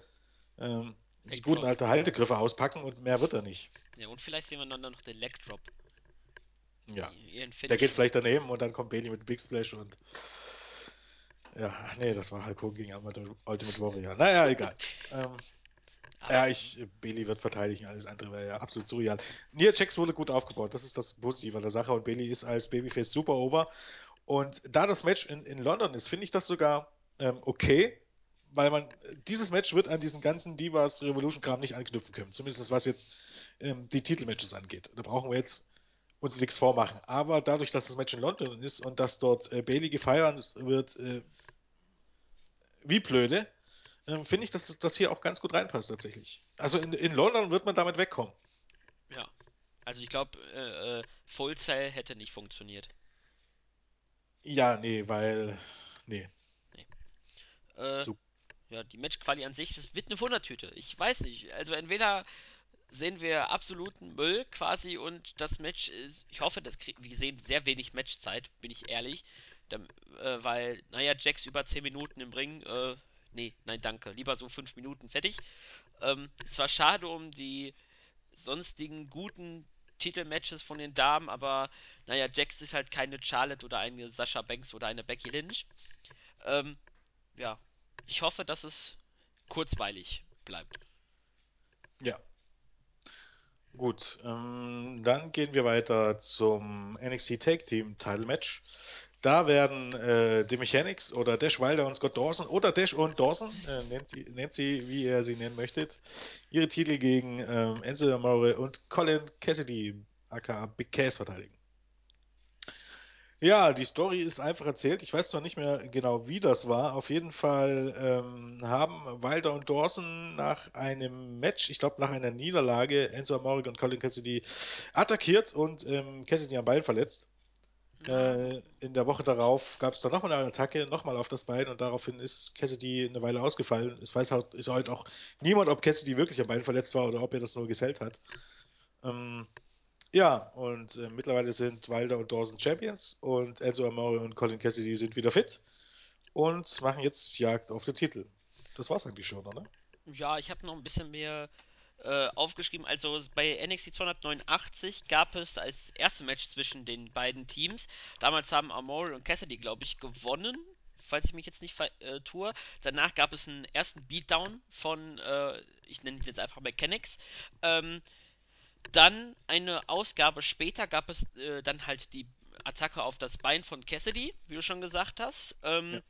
ähm, die guten alte Haltegriffe auspacken und mehr wird er nicht. Ja, und vielleicht sehen wir dann noch den Leg Drop. Ja. Der geht vielleicht daneben und dann kommt Bailey mit Big Splash und. Ja, nee, das war Hulk Hogan gegen Ultimate Warrior. Naja, egal. ähm, ja, ich, Bailey wird verteidigen, alles andere wäre ja absolut surreal. Nia Jax wurde gut aufgebaut, das ist das Positive an der Sache und Bailey ist als Babyface super over. Und da das Match in, in London ist, finde ich das sogar ähm, okay, weil man, dieses Match wird an diesen ganzen Divas Revolution Kram nicht anknüpfen können, zumindest was jetzt ähm, die Titelmatches angeht. Da brauchen wir jetzt uns nichts vormachen. Aber dadurch, dass das Match in London ist und dass dort äh, Bailey gefeiert wird, äh, wie blöde, ähm, finde ich, dass das hier auch ganz gut reinpasst tatsächlich. Also in, in London wird man damit wegkommen. Ja. Also ich glaube, äh, äh, Full Cell hätte nicht funktioniert. Ja, nee, weil. Nee. nee. Äh, so. Ja, die Matchquali an sich, das wird eine Wundertüte. Ich weiß nicht. Also entweder sehen wir absoluten Müll quasi und das Match ist. Ich hoffe, das wir sehen sehr wenig Matchzeit, bin ich ehrlich. Da, äh, weil, naja, Jax über 10 Minuten im Ring, äh, nee, nein, danke. Lieber so fünf Minuten fertig. Ähm, es war schade um die sonstigen guten Titelmatches von den Damen, aber naja, Jax ist halt keine Charlotte oder eine Sascha Banks oder eine Becky Lynch. Ähm, ja, ich hoffe, dass es kurzweilig bleibt. Ja. Gut, ähm, dann gehen wir weiter zum NXT Tag Team Title Match. Da werden äh, die Mechanics oder Dash Wilder und Scott Dawson oder Dash und Dawson, äh, nennt, sie, nennt, sie, wie ihr sie nennen möchtet, ihre Titel gegen ähm, Enzo Amore und Colin Cassidy, aka Big Cass, verteidigen. Ja, die Story ist einfach erzählt. Ich weiß zwar nicht mehr genau, wie das war. Auf jeden Fall ähm, haben Wilder und Dawson nach einem Match, ich glaube nach einer Niederlage, Enzo Amore und Colin Cassidy attackiert und ähm, Cassidy am Bein verletzt. Äh, in der Woche darauf gab es dann nochmal eine Attacke, nochmal auf das Bein und daraufhin ist Cassidy eine Weile ausgefallen. Es weiß halt, ist halt auch niemand, ob Cassidy wirklich am Bein verletzt war oder ob er das nur gesellt hat. Ähm, ja, und äh, mittlerweile sind Wilder und Dawson Champions und Enzo Amore und Colin Cassidy sind wieder fit und machen jetzt Jagd auf den Titel. Das war's eigentlich schon, oder? ja, ich habe noch ein bisschen mehr äh, aufgeschrieben. Also bei NXT 289 gab es als erste Match zwischen den beiden Teams. Damals haben Amore und Cassidy, glaube ich, gewonnen. Falls ich mich jetzt nicht äh, tue. Danach gab es einen ersten Beatdown von, äh, ich nenne ihn jetzt einfach Mechanics. Ähm, dann eine Ausgabe später gab es äh, dann halt die Attacke auf das Bein von Cassidy, wie du schon gesagt hast. Ja, Ähm,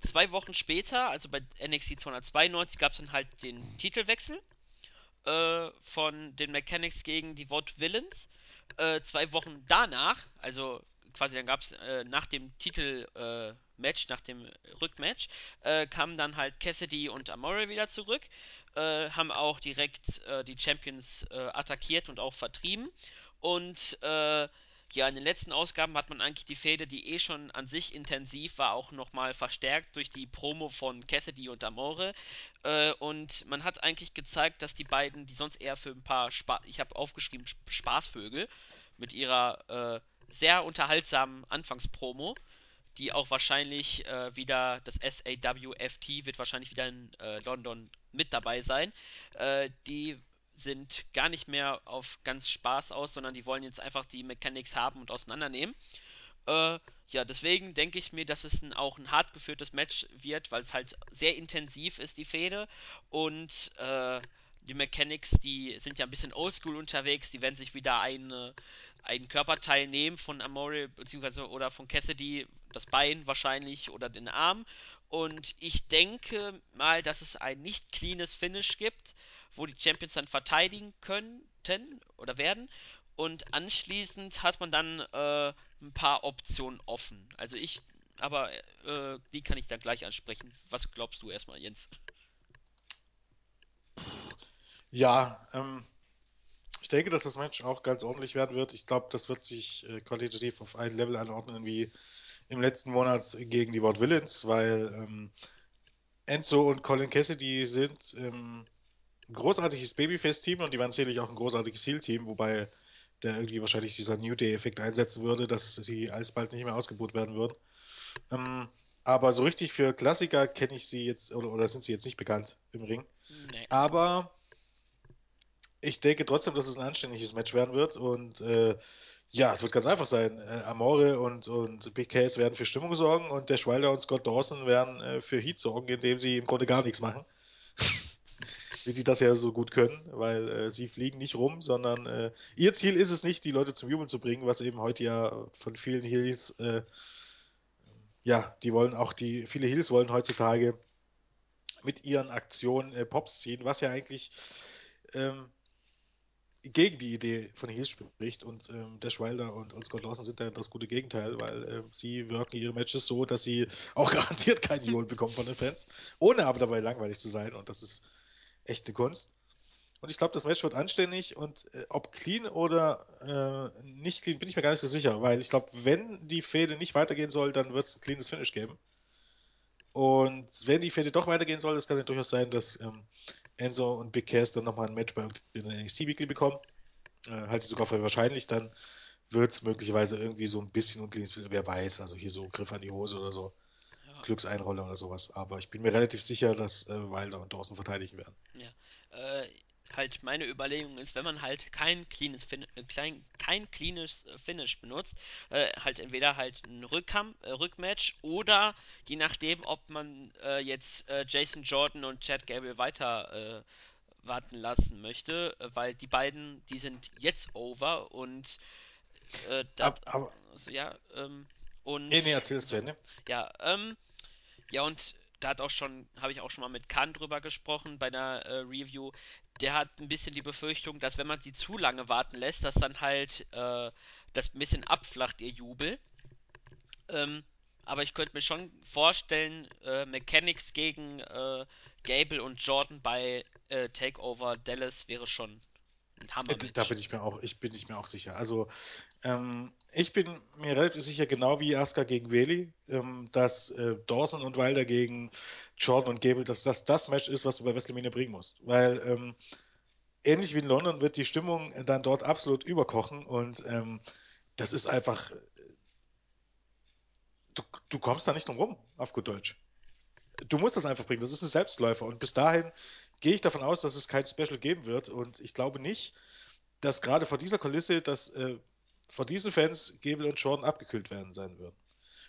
zwei Wochen später, also bei NXT 292, gab es dann halt den Titelwechsel äh, von den Mechanics gegen die Vought Villains. Äh, zwei Wochen danach, also quasi dann gab es äh, nach dem Titelmatch, äh, nach dem Rückmatch, äh, kamen dann halt Cassidy und Amore wieder zurück, äh, haben auch direkt äh, die Champions äh, attackiert und auch vertrieben. Und äh, ja, in den letzten Ausgaben hat man eigentlich die Fehde, die eh schon an sich intensiv war, auch nochmal verstärkt durch die Promo von Cassidy und Amore. Äh, und man hat eigentlich gezeigt, dass die beiden, die sonst eher für ein paar, Spa ich habe aufgeschrieben, Spaßvögel, mit ihrer äh, sehr unterhaltsamen Anfangspromo, die auch wahrscheinlich äh, wieder, das SAWFT wird wahrscheinlich wieder in äh, London mit dabei sein. Äh, die sind gar nicht mehr auf ganz Spaß aus, sondern die wollen jetzt einfach die Mechanics haben und auseinandernehmen. Äh, ja, deswegen denke ich mir, dass es ein, auch ein hart geführtes Match wird, weil es halt sehr intensiv ist, die Fehde. Und äh, die Mechanics, die sind ja ein bisschen oldschool unterwegs, die werden sich wieder eine, einen Körperteil nehmen von Amore beziehungsweise oder von Cassidy, das Bein wahrscheinlich oder den Arm. Und ich denke mal, dass es ein nicht cleanes Finish gibt, wo die Champions dann verteidigen könnten oder werden. Und anschließend hat man dann äh, ein paar Optionen offen. Also ich, aber äh, die kann ich dann gleich ansprechen. Was glaubst du erstmal, Jens? ja ähm, ich denke, dass das Match auch ganz ordentlich werden wird. Ich glaube, das wird sich äh, qualitativ auf ein Level anordnen wie im letzten Monat gegen die Vaught Villains, weil ähm, Enzo und Colin Cassidy sind ähm, ein großartiges Babyface-Team und die waren sicherlich auch ein großartiges Heel-Team, wobei der irgendwie wahrscheinlich dieser New Day-Effekt einsetzen würde, dass sie alsbald nicht mehr ausgebucht werden würden. Ähm, aber so richtig für Klassiker kenne ich sie jetzt oder, oder sind sie jetzt nicht bekannt im Ring. Nee. Aber ich denke trotzdem, dass es ein anständiges Match werden wird und äh, ja, es wird ganz einfach sein. Äh, Amore und, und Big Cass werden für Stimmung sorgen und der Schweiler und Scott Dawson werden äh, für Heat sorgen, indem sie im Grunde gar nichts machen. wie sie das ja so gut können, weil äh, sie fliegen nicht rum, sondern äh, ihr Ziel ist es nicht, die Leute zum Jubeln zu bringen, was eben heute ja von vielen Heels, äh, ja, die wollen auch die, viele Heels wollen heutzutage mit ihren Aktionen Pops ziehen, was ja eigentlich ähm, gegen die Idee von Heels spricht und ähm, Dash Wilder und, und Scott Lawson sind da das gute Gegenteil, weil ähm, sie wirken ihre Matches so, dass sie auch garantiert keinen Jubel bekommen von den Fans, ohne aber dabei langweilig zu sein und das ist echte Kunst. Und ich glaube, das Match wird anständig und äh, ob clean oder äh, nicht clean, bin ich mir gar nicht so sicher, weil ich glaube, wenn die Fehde nicht weitergehen soll, dann wird es ein cleanes Finish geben. Und wenn die Fehde doch weitergehen soll, das kann ja durchaus sein, dass ähm, Enzo und Big Cass dann nochmal ein Match bei den NXT Weekly bekommen. Äh, halte ich sogar für wahrscheinlich, dann wird es möglicherweise irgendwie so ein bisschen unclean, wer weiß, also hier so Griff an die Hose oder so, Ja, Glückseinrolle oder sowas. Aber ich bin mir relativ sicher, dass äh, Wilder und Dawson verteidigen werden. ja. Äh, halt meine Überlegung ist, wenn man halt kein cleanes fin äh, klein, kein cleanes äh, Finish benutzt, äh, halt entweder halt ein Rückkampf, äh, Rückmatch oder je nachdem, ob man jetzt Jason Jordan und Chad Gable weiter warten lassen möchte, weil die beiden, die sind jetzt over und da, Aber, also, ja, ähm, nee, nee, und erzähl es zu so, Ende. ja, ähm, ja, und da hat auch schon, habe ich auch schon mal mit Khan drüber gesprochen bei einer äh, Review. Der hat ein bisschen die Befürchtung, dass wenn man sie zu lange warten lässt, dass dann halt äh, das ein bisschen abflacht, ihr Jubel. Ähm, aber ich könnte mir schon vorstellen, äh, Mechanics gegen äh, Gable und Jordan bei äh, Takeover Dallas wäre schon ein Äh, d- Da bin ich mir auch, ich bin ich mir auch sicher. Also ähm, ich bin mir relativ sicher, genau wie Asuka gegen Bayley, ähm, dass äh, Dawson und Wilder gegen Jordan und Gable, dass das das Match ist, was du bei WrestleMania bringen musst. Weil ähm, ähnlich wie in London wird die Stimmung dann dort absolut überkochen und ähm, das ist einfach, du, du kommst da nicht drum rum, auf gut Deutsch. Du musst das einfach bringen, das ist ein Selbstläufer und bis dahin gehe ich davon aus, dass es kein Special geben wird und ich glaube nicht, dass gerade vor dieser Kulisse, dass äh, vor diesen Fans Gable und Jordan abgekühlt werden sein würden.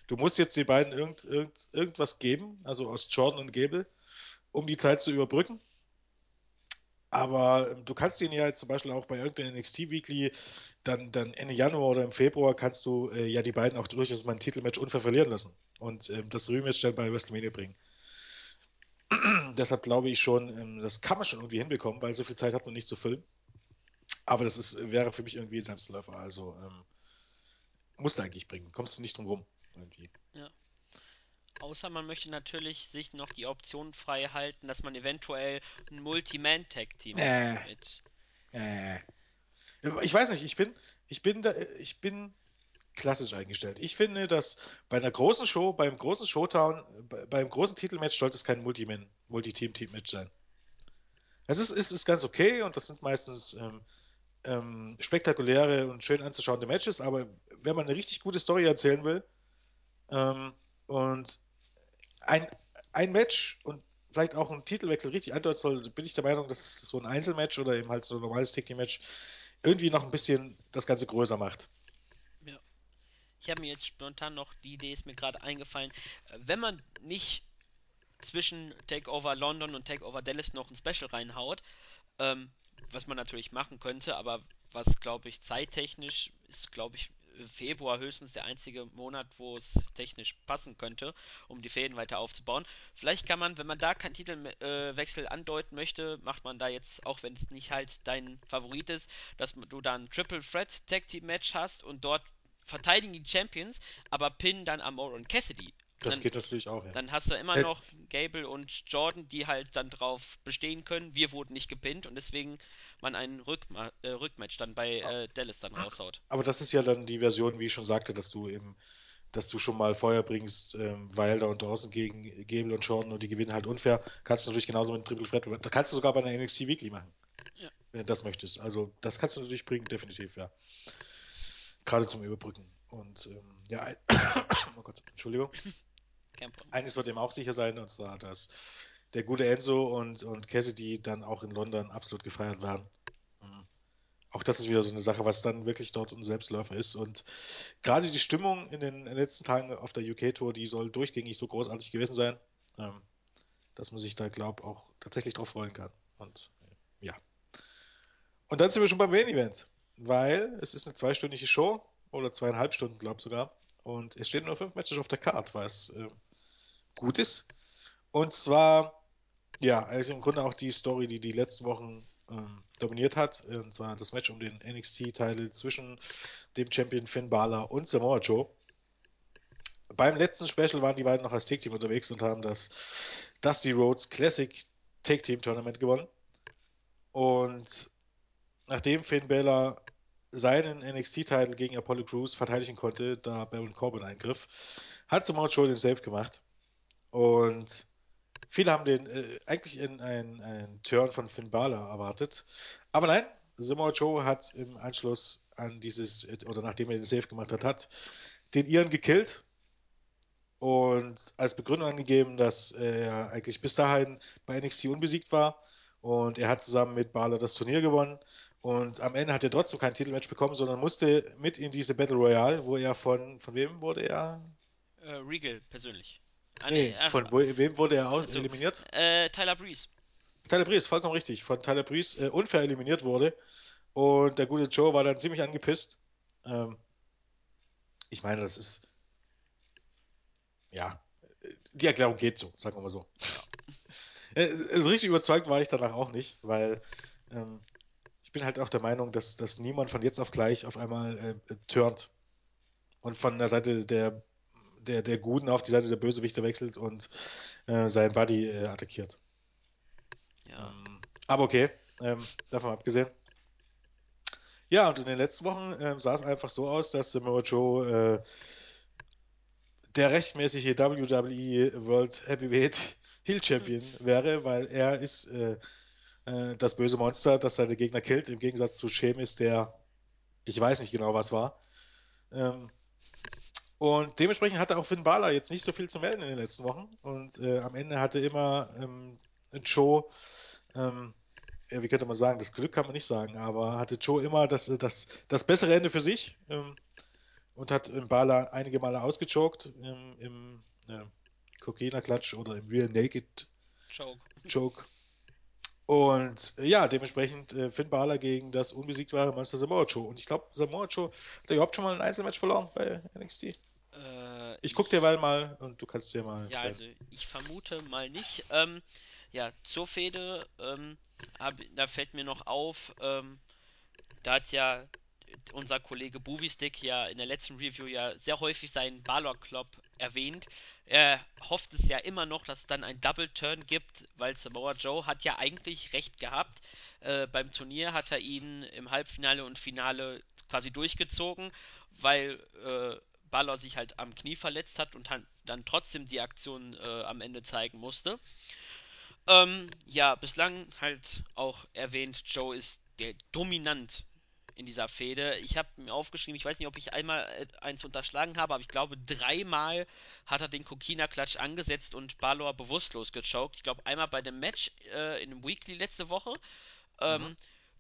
Du musst jetzt den beiden irgend, irgend, irgendwas geben, also aus Jordan und Gable, um die Zeit zu überbrücken. Aber ähm, du kannst ihn ja jetzt zum Beispiel auch bei irgendeiner NXT Weekly dann, dann Ende Januar oder im Februar kannst du äh, ja die beiden auch durchaus mal ein Titelmatch unfair lassen und ähm, das Rematch dann bei WrestleMania bringen. Deshalb glaube ich schon, ähm, das kann man schon irgendwie hinbekommen, weil so viel Zeit hat man nicht zu füllen. Aber das ist, wäre für mich irgendwie ein Selbstläufer. Also ähm, musst du eigentlich bringen. Kommst du nicht drum rum. Irgendwie. Ja. Außer man möchte natürlich sich noch die Option frei halten, dass man eventuell ein Multi-Man-Tag-Team Äh, mit. äh. Ich weiß nicht, ich bin, ich bin da, ich bin klassisch eingestellt. Ich finde, dass bei einer großen Show, beim großen Showdown, bei, beim großen Titelmatch sollte es kein Multi-Team-Team-Match sein. Es ist, ist, ist ganz okay und das sind meistens ähm, ähm, spektakuläre und schön anzuschauende Matches, aber wenn man eine richtig gute Story erzählen will ähm, und ein, ein Match und vielleicht auch ein Titelwechsel richtig andeuten soll, bin ich der Meinung, dass so ein Einzelmatch oder eben halt so ein normales Tag-Team-Match irgendwie noch ein bisschen das Ganze größer macht. Ich habe mir jetzt spontan noch, die Idee ist mir gerade eingefallen, äh, wenn man nicht zwischen Takeover London und Takeover Dallas noch ein Special reinhaut, ähm, was man natürlich machen könnte, aber was glaube ich zeittechnisch ist, glaube ich, Februar höchstens der einzige Monat, wo es technisch passen könnte, um die Fäden weiter aufzubauen. Vielleicht kann man, wenn man da keinen Titelwechsel äh, andeuten möchte, macht man da jetzt, auch wenn es nicht halt dein Favorit ist, dass du da ein Triple Threat Tag Team Match hast und dort verteidigen die Champions, aber pinnen dann Amore und Cassidy. Das dann geht natürlich auch, ja. dann hast du immer noch Gable und Jordan, die halt dann drauf bestehen können. Wir wurden nicht gepinnt und deswegen man einen Rückma äh, Rückmatch dann bei äh, Dallas dann raushaut. aber das ist ja dann die Version, wie ich schon sagte, dass du eben, dass du schon mal Feuer bringst, ähm, Wilder und Dawson gegen Gable und Jordan und die gewinnen halt unfair. Kannst du natürlich genauso mit Triple Threat, da kannst du sogar bei einer NXT Weekly machen, Ja, wenn du das möchtest. Also das kannst du natürlich bringen, definitiv, ja. Gerade zum Überbrücken. Und ähm, ja, ein, oh Gott, Entschuldigung. Eines wird ihm auch sicher sein, und zwar, dass der gute Enzo und, und Cassidy dann auch in London absolut gefeiert werden. Mhm. Auch das ist wieder so eine Sache, was dann wirklich dort ein Selbstläufer ist. Und gerade die Stimmung in den letzten Tagen auf der UK-Tour, die soll durchgängig so großartig gewesen sein, ähm, dass man sich da, glaube ich, auch tatsächlich drauf freuen kann. Und äh, ja. Und dann sind wir schon beim Main Event, weil es ist eine zweistündige Show oder zweieinhalb Stunden, glaube ich sogar. Und es stehen nur fünf Matches auf der Card, was äh, gut ist. Und zwar, ja, also im Grunde auch die Story, die die letzten Wochen ähm, dominiert hat. Und zwar das Match um den NXT-Titel zwischen dem Champion Finn Balor und Samoa Joe. Beim letzten Special waren die beiden noch als Tag-Team unterwegs und haben das Dusty Rhodes Classic Tag-Team-Tournament gewonnen. Und nachdem Finn Balor seinen NXT-Titel gegen Apollo Crews verteidigen konnte, da Baron Corbin eingriff, hat Samoa Joe den Save gemacht. Und viele haben den äh, eigentlich in einen Turn von Finn Balor erwartet. Aber nein, Samoa Joe hat im Anschluss an dieses, oder nachdem er den Save gemacht hat, hat den Iren gekillt und als Begründung angegeben, dass er eigentlich bis dahin bei NXT unbesiegt war und er hat zusammen mit Balor das Turnier gewonnen und am Ende hat er trotzdem kein Titelmatch bekommen, sondern musste mit in diese Battle Royale, wo er von, von wem wurde er? Äh, Regal persönlich. Ah, ne, Nee, ach, von wo, wem wurde er aus, also, eliminiert? äh, Tyler Breeze. Tyler Breeze, vollkommen richtig, von Tyler Breeze äh, unfair eliminiert wurde und der gute Joe war dann ziemlich angepisst. Ähm, ich meine, das ist, ja, die Erklärung geht so, sagen wir mal so. Ja. Äh, so richtig überzeugt war ich danach auch nicht, weil ähm, bin halt auch der Meinung, dass, dass niemand von jetzt auf gleich auf einmal äh, turnt. Und von der Seite der der, der Guten auf die Seite der Bösewichte wechselt und äh, seinen Buddy äh, attackiert. Ja. Ähm, aber okay, ähm, davon abgesehen. Ja, und in den letzten Wochen ähm, sah es einfach so aus, dass Samoa Joe äh, der rechtmäßige WWE World Heavyweight Heel Champion wäre, weil er ist äh, äh, das böse Monster, das seine Gegner killt, im Gegensatz zu Sheamus, der ich weiß nicht genau was war. Ähm, und dementsprechend hatte auch Finn Balor jetzt nicht so viel zu melden in den letzten Wochen. Und äh, am Ende hatte immer ähm, Joe, ähm, ja, wie könnte man sagen, das Glück kann man nicht sagen, aber hatte Joe immer das, das, das bessere Ende für sich ähm, und hat Balor einige Male ausgechoked im, im äh, Coquina-Klatsch oder im Real Naked Choke. Choke. Und äh, ja, dementsprechend äh, Finn Balor gegen das unbesiegbare Monster Samoa Joe. Und ich glaube, Samoa Joe hat er überhaupt schon mal ein Einzelmatch verloren bei NXT. Äh, Ich guck dir mal mal und du kannst dir mal. Ja, also ich vermute mal nicht. Ähm, ja, zur Fehde, ähm, hab, da fällt mir noch auf, ähm, da hat ja unser Kollege Buvistick ja in der letzten Review ja sehr häufig seinen Balor Club erwähnt. Er hofft es ja immer noch, dass es dann ein Double Turn gibt, weil Samoa Joe hat ja eigentlich recht gehabt. Äh, beim Turnier hat er ihn im Halbfinale und Finale quasi durchgezogen, weil äh, Balor sich halt am Knie verletzt hat und dann trotzdem die Aktion äh, am Ende zeigen musste. Ähm, ja, bislang halt auch erwähnt, Joe ist der dominant in dieser Fehde. Ich habe mir aufgeschrieben, ich weiß nicht, ob ich einmal äh, eins unterschlagen habe, aber ich glaube, dreimal hat er den Kokina-Klatsch angesetzt und Balor bewusstlos gechoked. Ich glaube, einmal bei dem Match äh, in dem Weekly letzte Woche, Mhm. ähm,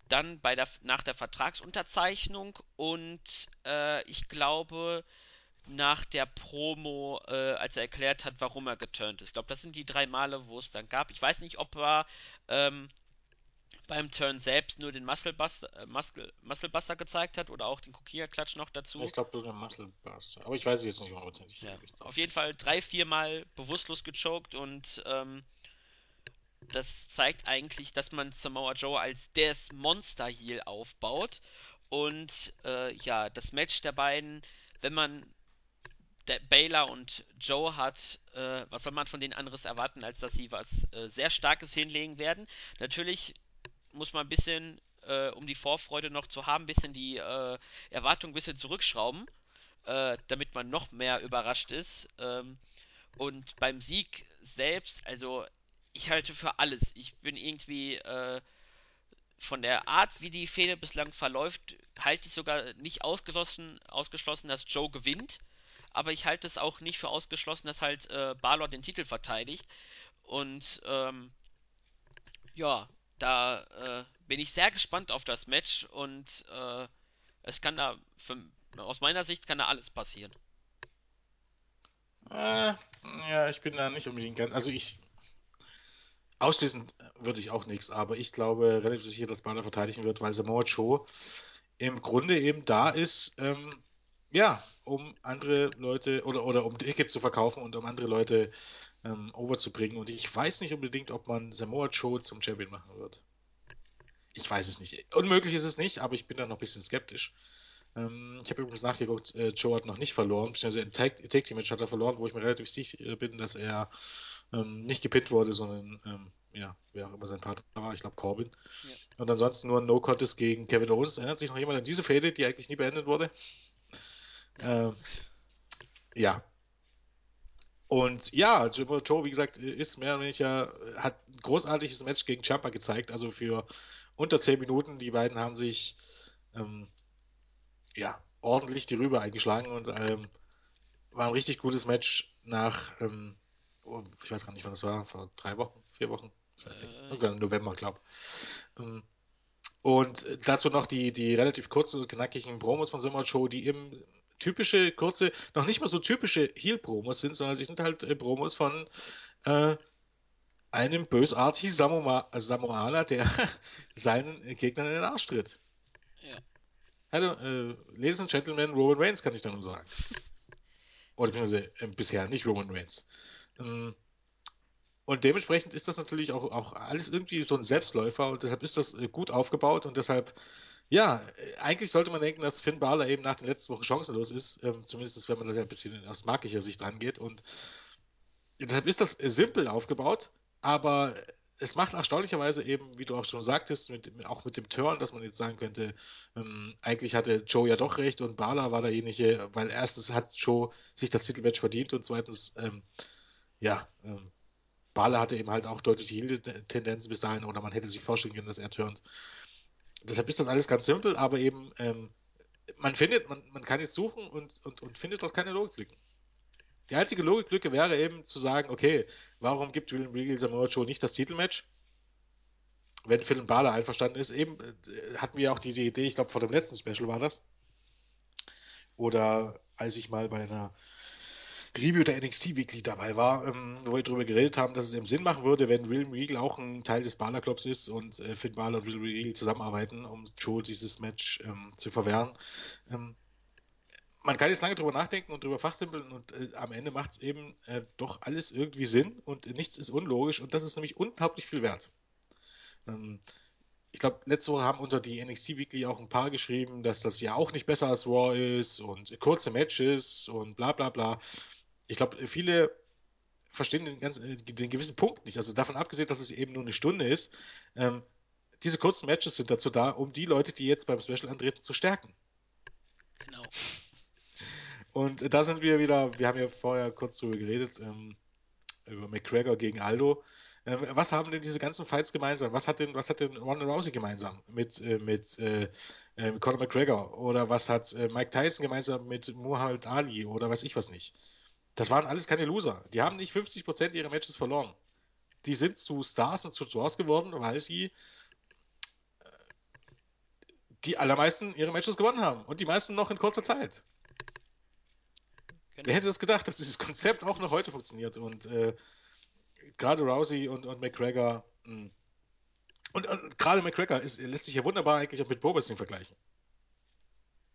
dann bei der, nach der Vertragsunterzeichnung und äh, ich glaube, nach der Promo, äh, als er erklärt hat, warum er geturnt ist. Ich glaube, das sind die drei Male, wo es dann gab. Ich weiß nicht, ob er ähm, beim Turn selbst nur den Musclebuster, äh, Muscle, Musclebuster gezeigt hat oder auch den Kokia-Klatsch noch dazu. Ich glaube, du den Muscle Buster. Aber ich weiß es jetzt nicht hundertprozentig. Ja, auf jeden Fall drei, vier Mal bewusstlos gechoked und ähm, das zeigt eigentlich, dass man Samoa Joe als des Monster Heel aufbaut. Und äh, ja, das Match der beiden, wenn man Baylor und Joe hat, äh, was soll man von denen anderes erwarten, als dass sie was äh, sehr Starkes hinlegen werden. Natürlich muss man ein bisschen, äh, um die Vorfreude noch zu haben, ein bisschen die äh, Erwartung ein bisschen zurückschrauben, äh, damit man noch mehr überrascht ist. Ähm, und beim Sieg selbst, also ich halte für alles. Ich bin irgendwie äh, von der Art, wie die Fehde bislang verläuft, halte ich sogar nicht ausgeschlossen, ausgeschlossen, dass Joe gewinnt. Aber ich halte es auch nicht für ausgeschlossen, dass halt äh, Balor den Titel verteidigt. Und ähm, ja, da äh, bin ich sehr gespannt auf das Match und äh, es kann da, für, aus meiner Sicht kann da alles passieren. Äh, ja, ich bin da nicht unbedingt ganz. Also ich. Ausschließend würde ich auch nichts, aber ich glaube relativ sicher, dass Balor verteidigen wird, weil Samoa Joe im Grunde eben da ist, ähm, ja, um andere Leute oder, oder um Tickets zu verkaufen und um andere Leute ähm, overzubringen. Und ich weiß nicht unbedingt, ob man Samoa Joe zum Champion machen wird. Ich weiß es nicht. Unmöglich ist es nicht, aber ich bin da noch ein bisschen skeptisch. Ähm, ich habe übrigens nachgeguckt, äh, Joe hat noch nicht verloren, beziehungsweise im Tag, Tag Team Match hat er verloren, wo ich mir relativ sicher bin, dass er ähm, nicht gepinnt wurde, sondern ähm, ja, wer auch immer sein Partner war, ich glaube Corbin. Ja. Und ansonsten nur ein No-Contest gegen Kevin Owens. Erinnert sich noch jemand an diese Fehde, die eigentlich nie beendet wurde? Nein. Ähm, ja. Und ja, Jimbo Joe, wie gesagt, ist mehr oder weniger, hat ein großartiges Match gegen Ciampa gezeigt. Also für unter 10 Minuten. Die beiden haben sich ähm, ja, ordentlich die Rübe eingeschlagen und ähm, war ein richtig gutes Match nach, ähm, oh, ich weiß gar nicht, wann das war, vor drei Wochen, vier Wochen, ich weiß nicht, Äh, irgendwann im November, glaube ich. Ähm, und dazu noch die, die relativ kurzen und knackigen Promos von Samoa Joe, die eben typische, kurze, noch nicht mal so typische Heel-Promos sind, sondern sie sind halt äh, Promos von äh, einem bösartigen Samoa Samoaner, der seinen Gegnern in den Arsch tritt. ja. Hallo, äh, Ladies and Gentlemen, Roman Reigns kann ich dann nur sagen. Oder beziehungsweise äh, bisher nicht Roman Reigns. Ähm, und dementsprechend ist das natürlich auch, auch alles irgendwie so ein Selbstläufer und deshalb ist das äh, gut aufgebaut und deshalb Ja, äh, eigentlich sollte man denken, dass Finn Balor eben nach den letzten Wochen chancenlos ist, ähm, zumindest wenn man da ein bisschen aus markischer Sicht rangeht. Und deshalb ist das simpel aufgebaut, aber es macht erstaunlicherweise eben, wie du auch schon sagtest, mit, auch mit dem Turn, dass man jetzt sagen könnte, ähm, eigentlich hatte Joe ja doch recht und Balor war derjenige, weil erstens hat Joe sich das Titelmatch verdient und zweitens, ähm, ja, ähm, Balor hatte eben halt auch deutliche Heel-Tendenzen bis dahin oder man hätte sich vorstellen können, dass er turnt. Deshalb ist das alles ganz simpel, aber eben, ähm, man findet, man, man kann jetzt suchen und, und, und findet dort keine Logiklücken. Die einzige Logiklücke wäre eben zu sagen, okay, warum gibt William Regal Samoa Joe nicht das Titelmatch? Wenn Finn Balor einverstanden ist, eben äh, hatten wir auch diese Idee, ich glaube vor dem letzten Special war das, oder als ich mal bei einer Review der NXT Weekly dabei war, ähm, wo wir darüber geredet haben, dass es eben Sinn machen würde, wenn William Regal auch ein Teil des Balor Clubs ist und äh, Finn Balor und William Regal zusammenarbeiten, um Joe dieses Match ähm, zu verwehren. Ähm, man kann jetzt lange drüber nachdenken und drüber fachsimpeln und äh, am Ende macht es eben äh, doch alles irgendwie Sinn und nichts ist unlogisch und das ist nämlich unglaublich viel wert. Ähm, ich glaube, letzte Woche haben unter die NXT Weekly auch ein paar geschrieben, dass das ja auch nicht besser als Raw ist und kurze Matches und bla bla bla. Ich glaube, viele verstehen den, ganzen, äh, den gewissen Punkt nicht. Also davon abgesehen, dass es eben nur eine Stunde ist. Ähm, diese kurzen Matches sind dazu da, um die Leute, die jetzt beim Special antreten, zu stärken. Genau. Und da sind wir wieder, wir haben ja vorher kurz drüber geredet, ähm, über McGregor gegen Aldo. Ähm, was haben denn diese ganzen Fights gemeinsam? Was hat denn, was hat denn Ronda Rousey gemeinsam mit, äh, mit äh, äh, Conor McGregor? Oder was hat äh, Mike Tyson gemeinsam mit Muhammad Ali? Oder weiß ich was nicht? Das waren alles keine Loser. Die haben nicht 50% ihrer Matches verloren. Die sind zu Stars und zu Draws geworden, weil sie die allermeisten ihre Matches gewonnen haben. Und die meisten noch in kurzer Zeit. Genau. Wer hätte das gedacht, dass dieses Konzept auch noch heute funktioniert? Und äh, gerade Rousey und, und McGregor. Mh. Und, und gerade McGregor ist, lässt sich ja wunderbar eigentlich auch mit Bo Wrestling vergleichen.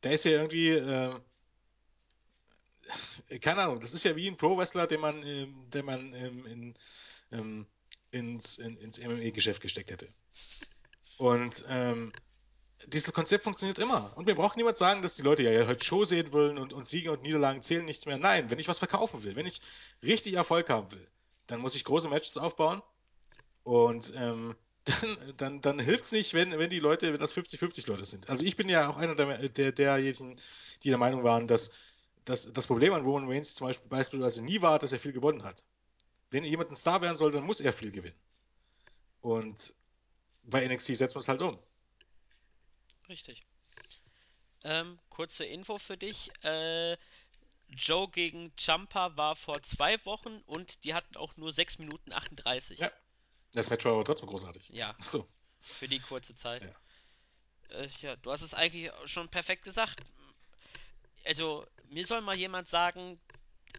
Der ist ja irgendwie, äh, keine Ahnung, das ist ja wie ein Pro-Wrestler, den man, ähm, den man ähm, in, ähm, ins, in, ins MMA-Geschäft gesteckt hätte. Und ähm, dieses Konzept funktioniert immer. Und mir braucht niemand sagen, dass die Leute ja heute Show sehen wollen und, und Siege und Niederlagen zählen nichts mehr. Nein, wenn ich was verkaufen will, wenn ich richtig Erfolg haben will, dann muss ich große Matches aufbauen. Und ähm, dann, dann, dann hilft es nicht, wenn, wenn die Leute, wenn das 50-50 Leute sind. Also ich bin ja auch einer der, der, derjenigen, die der Meinung waren, dass, dass das Problem an Roman Reigns zum Beispiel beispielsweise nie war, dass er viel gewonnen hat. Wenn jemand ein Star werden soll, dann muss er viel gewinnen. Und bei NXT setzt man es halt um. Richtig. Ähm, kurze Info für dich. Äh, Joe gegen Champa war vor zwei Wochen und die hatten auch nur 6 Minuten 38. Ja, das Match war aber trotzdem großartig. Ja, Ach so. für die kurze Zeit. Ja. Äh, ja, du hast es eigentlich schon perfekt gesagt. Also, mir soll mal jemand sagen,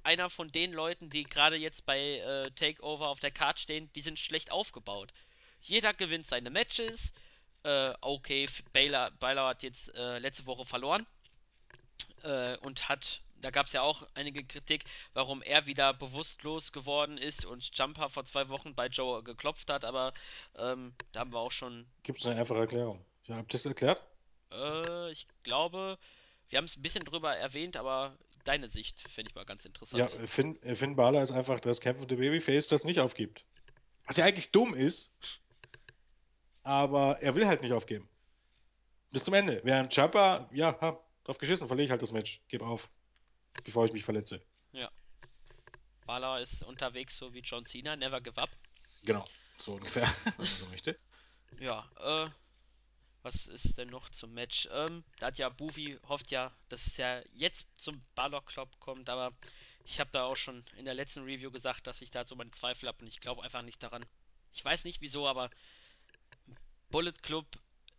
einer von den Leuten, die gerade jetzt bei äh, Takeover auf der Card stehen, die sind schlecht aufgebaut. Jeder gewinnt seine Matches. Äh, okay, Baylor, Baylor hat jetzt äh, letzte Woche verloren äh, und hat, da gab es ja auch einige Kritik, warum er wieder bewusstlos geworden ist und Jumper vor zwei Wochen bei Joe geklopft hat, aber ähm, da haben wir auch schon, Gibt es eine einfache Erklärung? Ich habe das erklärt? äh, ich glaube, wir haben es ein bisschen drüber erwähnt, aber deine Sicht finde ich mal ganz Ja, interessant. Finn, Finn Balor ist einfach das kämpfende Babyface, das nicht aufgibt. Was ja eigentlich dumm ist, aber er will halt nicht aufgeben. Bis zum Ende. Während Jumper, ja, hab drauf geschissen, verliere ich halt das Match. Gebe auf, bevor ich mich verletze. Ja, Balor ist unterwegs so wie John Cena, never give up. Genau, so ungefähr, wenn man so möchte. Ja, äh, was ist denn noch zum Match? Ähm, da hat ja Bufi hofft ja, dass es ja jetzt zum Balor Club kommt, aber ich habe da auch schon in der letzten Review gesagt, dass ich da so meine Zweifel habe und ich glaube einfach nicht daran. Ich weiß nicht wieso, aber Bullet Club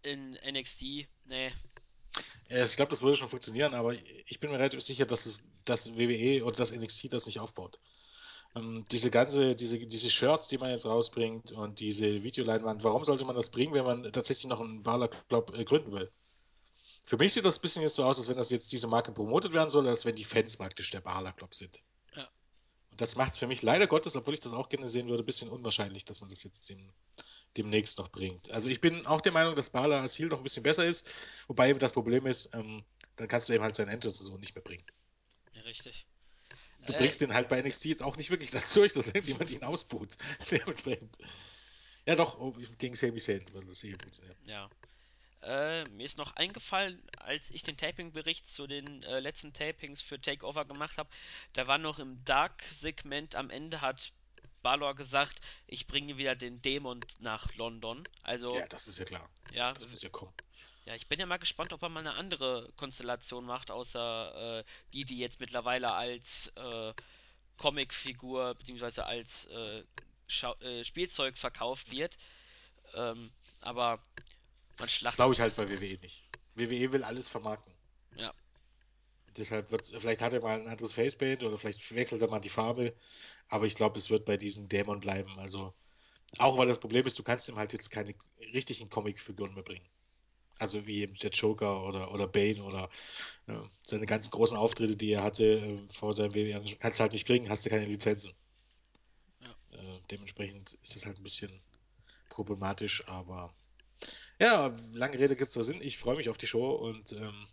in NXT, nee, Ich glaube, das würde schon funktionieren, aber ich bin mir relativ sicher, dass es das WWE oder das NXT das nicht aufbaut. Ähm, diese ganze, diese, diese Shirts, die man jetzt rausbringt und diese Videoleinwand, warum sollte man das bringen, wenn man tatsächlich noch einen Balor Club äh, gründen will? Für mich sieht das ein bisschen jetzt so aus, als wenn das jetzt diese Marke promotet werden soll, als wenn die Fans praktisch der Balor Club sind. ja, Und das macht es für mich leider Gottes, obwohl ich das auch gerne sehen würde, ein bisschen unwahrscheinlich, dass man das jetzt in, demnächst noch bringt. Also ich bin auch der Meinung, dass Balor als Heel noch ein bisschen besser ist, wobei eben das Problem ist, ähm, dann kannst du eben halt seine Entrance so nicht mehr bringen. Ja, richtig. Du Äh, bringst den halt bei NXT jetzt auch nicht wirklich dazu, dass irgendjemand ihn ausbuht. Dementsprechend. Ja, doch, oh, gegen Sami Zayn würde das hier funktionieren. ja. Äh, mir ist noch eingefallen, als ich den Taping-Bericht zu den äh, letzten Tapings für Takeover gemacht habe, da war noch im Dark-Segment am Ende hat Balor gesagt, ich bringe wieder den Dämon nach London. Also, Ja, das ist ja klar. ja, Das muss ja kommen. Ja, ich bin ja mal gespannt, ob er mal eine andere Konstellation macht, außer äh, die, die jetzt mittlerweile als äh, Comicfigur beziehungsweise als äh, äh, Spielzeug verkauft wird. Ähm, aber man Das schlachtet glaube es ich halt bei. WWE nicht. WWE will alles vermarkten. Ja, Deshalb wird's, vielleicht hat er mal ein anderes Facepaint oder vielleicht wechselt er mal die Farbe, aber ich glaube, es wird bei diesem Dämon bleiben. Also, auch weil das Problem ist, du kannst ihm halt jetzt keine richtigen Comicfiguren mehr bringen. Also wie eben der Joker oder, oder Bane oder äh, seine ganz großen Auftritte, die er hatte äh, vor seinem WWE, kannst du halt nicht kriegen, hast du keine Lizenzen. ja. Äh, dementsprechend ist es halt ein bisschen problematisch, aber ja, lange Rede gibt es da Sinn. Ich freue mich auf die Show und ähm,